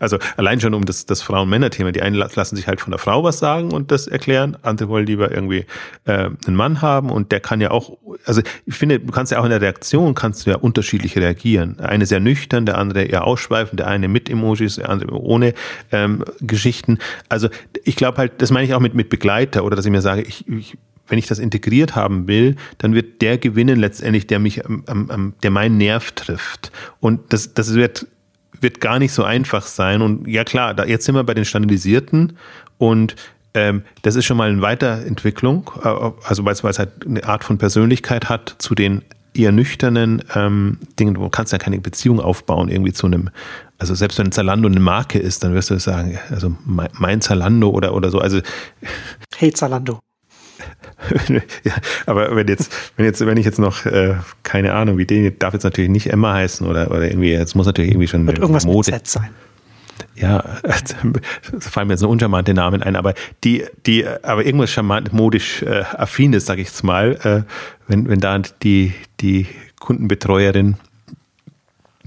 also allein schon um das, das Frauen-Männer-Thema. Die einen lassen sich halt von der Frau was sagen und das erklären, andere wollen lieber irgendwie äh, einen Mann haben und der kann ja auch, also ich finde, du kannst ja auch in der Reaktion kannst du ja unterschiedlich reagieren. Eine sehr nüchtern, der andere eher ausschweifend, der eine mit Emojis, der andere ohne ähm, Geschichten. Also ich glaube halt, das meine ich auch mit, mit Begleiter oder dass ich mir sage, ich, ich wenn ich das integriert haben will, dann wird der gewinnen letztendlich, der mich, ähm, ähm, der meinen Nerv trifft. Und das, das wird wird gar nicht so einfach sein. Und ja klar, da, jetzt sind wir bei den standardisierten und ähm, das ist schon mal eine Weiterentwicklung, äh, also weil es halt eine Art von Persönlichkeit hat zu den eher nüchternen ähm, Dingen. Du kannst ja keine Beziehung aufbauen irgendwie zu einem, also selbst wenn Zalando eine Marke ist, dann wirst du sagen, also mein, mein Zalando oder, oder so. Also Hey Zalando. ja, aber wenn jetzt, wenn jetzt, wenn ich jetzt noch, äh, keine Ahnung, wie den darf jetzt natürlich nicht Emma heißen oder, oder irgendwie, jetzt muss natürlich irgendwie schon Wird irgendwas Mode. Mit Z sein. Ja, es fallen mir jetzt so uncharmante Namen ein, aber die, die, aber irgendwas charmant, modisch äh, affines, sag ich jetzt mal, äh, wenn, wenn da die, die Kundenbetreuerin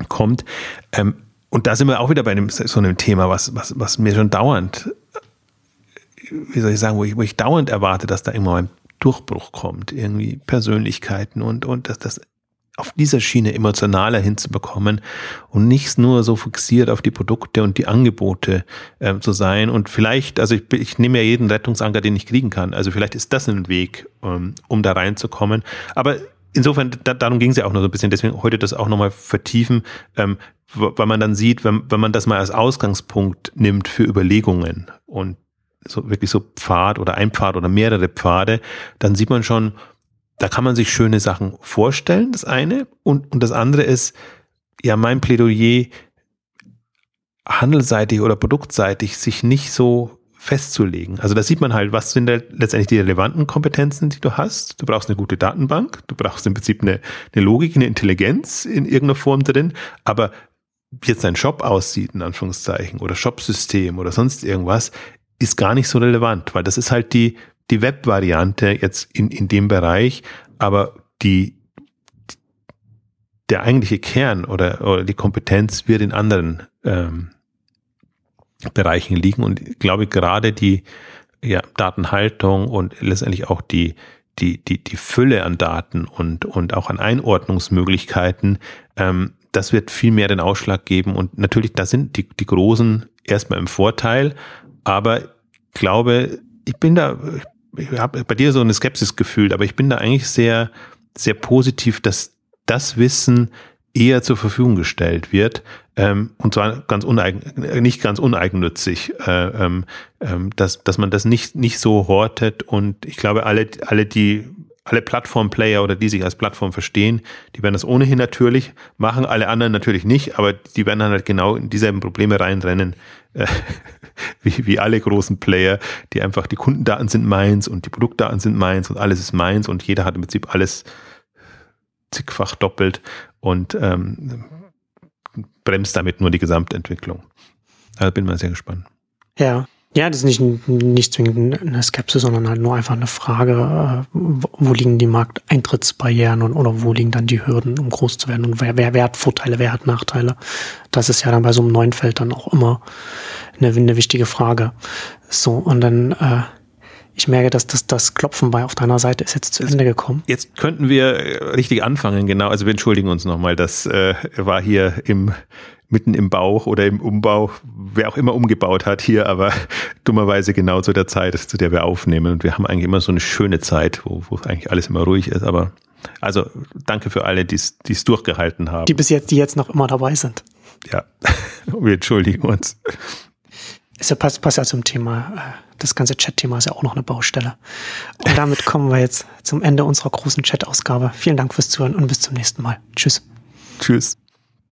kommt. Ähm, und da sind wir auch wieder bei einem, so einem Thema, was, was, was mir schon dauernd wie soll ich sagen, wo ich, wo ich dauernd erwarte, dass da immer ein Durchbruch kommt, irgendwie Persönlichkeiten und, und dass das auf dieser Schiene emotionaler hinzubekommen und nicht nur so fixiert auf die Produkte und die Angebote äh, zu sein. Und vielleicht, also ich, ich nehme ja jeden Rettungsanker, den ich kriegen kann. Also vielleicht ist das ein Weg, ähm, um da reinzukommen. Aber insofern, da, darum ging es ja auch noch so ein bisschen, deswegen heute das auch nochmal vertiefen, ähm, weil man dann sieht, wenn, wenn man das mal als Ausgangspunkt nimmt für Überlegungen und so wirklich so Pfad oder ein Pfad oder mehrere Pfade, dann sieht man schon, da kann man sich schöne Sachen vorstellen, das eine. Und, und das andere ist, ja, mein Plädoyer, handelsseitig oder produktseitig sich nicht so festzulegen. Also da sieht man halt, was sind letztendlich die relevanten Kompetenzen, die du hast. Du brauchst eine gute Datenbank, du brauchst im Prinzip eine, eine Logik, eine Intelligenz in irgendeiner Form drin, aber wie jetzt dein Shop aussieht, in Anführungszeichen, oder Shopsystem oder sonst irgendwas, ist gar nicht so relevant, weil das ist halt die, die Web-Variante jetzt in, in dem Bereich, aber die, der eigentliche Kern oder, oder die Kompetenz wird in anderen ähm, Bereichen liegen und ich glaube gerade die ja, Datenhaltung und letztendlich auch die, die, die, die Fülle an Daten und, und auch an Einordnungsmöglichkeiten, ähm, das wird viel mehr den Ausschlag geben und natürlich, da sind die, die Großen erstmal im Vorteil, aber ich glaube, ich bin da, ich habe bei dir so eine Skepsis gefühlt, aber ich bin da eigentlich sehr, sehr positiv, dass das Wissen eher zur Verfügung gestellt wird. Ähm, und zwar ganz uneign, nicht ganz uneigennützig, äh, ähm, ähm, dass, dass man das nicht, nicht so hortet. Und ich glaube, alle, alle die alle Plattform-Player oder die sich als Plattform verstehen, die werden das ohnehin natürlich machen, alle anderen natürlich nicht, aber die werden dann halt genau in dieselben Probleme reinrennen, äh, wie, wie alle großen Player, die einfach, die Kundendaten sind meins und die Produktdaten sind meins und alles ist meins und jeder hat im Prinzip alles zigfach doppelt und ähm, bremst damit nur die Gesamtentwicklung. Also bin mal sehr gespannt. Ja, ja, das ist nicht, nicht zwingend eine Skepsis, sondern halt nur einfach eine Frage, äh, wo liegen die Markteintrittsbarrieren und oder wo liegen dann die Hürden, um groß zu werden und wer, wer, wer hat Vorteile, wer hat Nachteile. Das ist ja dann bei so einem neuen Feld dann auch immer eine, eine wichtige Frage. So, und dann, äh, ich merke, dass das, das Klopfen bei auf deiner Seite ist jetzt zu Ende gekommen. Jetzt könnten wir richtig anfangen, genau. Also wir entschuldigen uns nochmal, das äh, war hier im mitten im Bauch oder im Umbau, wer auch immer umgebaut hat hier, aber dummerweise genau zu der Zeit, zu der wir aufnehmen. Und wir haben eigentlich immer so eine schöne Zeit, wo, wo eigentlich alles immer ruhig ist. Aber also danke für alle, die es durchgehalten haben. Die bis jetzt, die jetzt noch immer dabei sind. Ja, wir entschuldigen uns. Es passt, passt ja zum Thema. Äh, das ganze Chat-Thema ist ja auch noch eine Baustelle. Und damit kommen wir jetzt zum Ende unserer großen Chat-Ausgabe. Vielen Dank fürs Zuhören und bis zum nächsten Mal. Tschüss. Tschüss.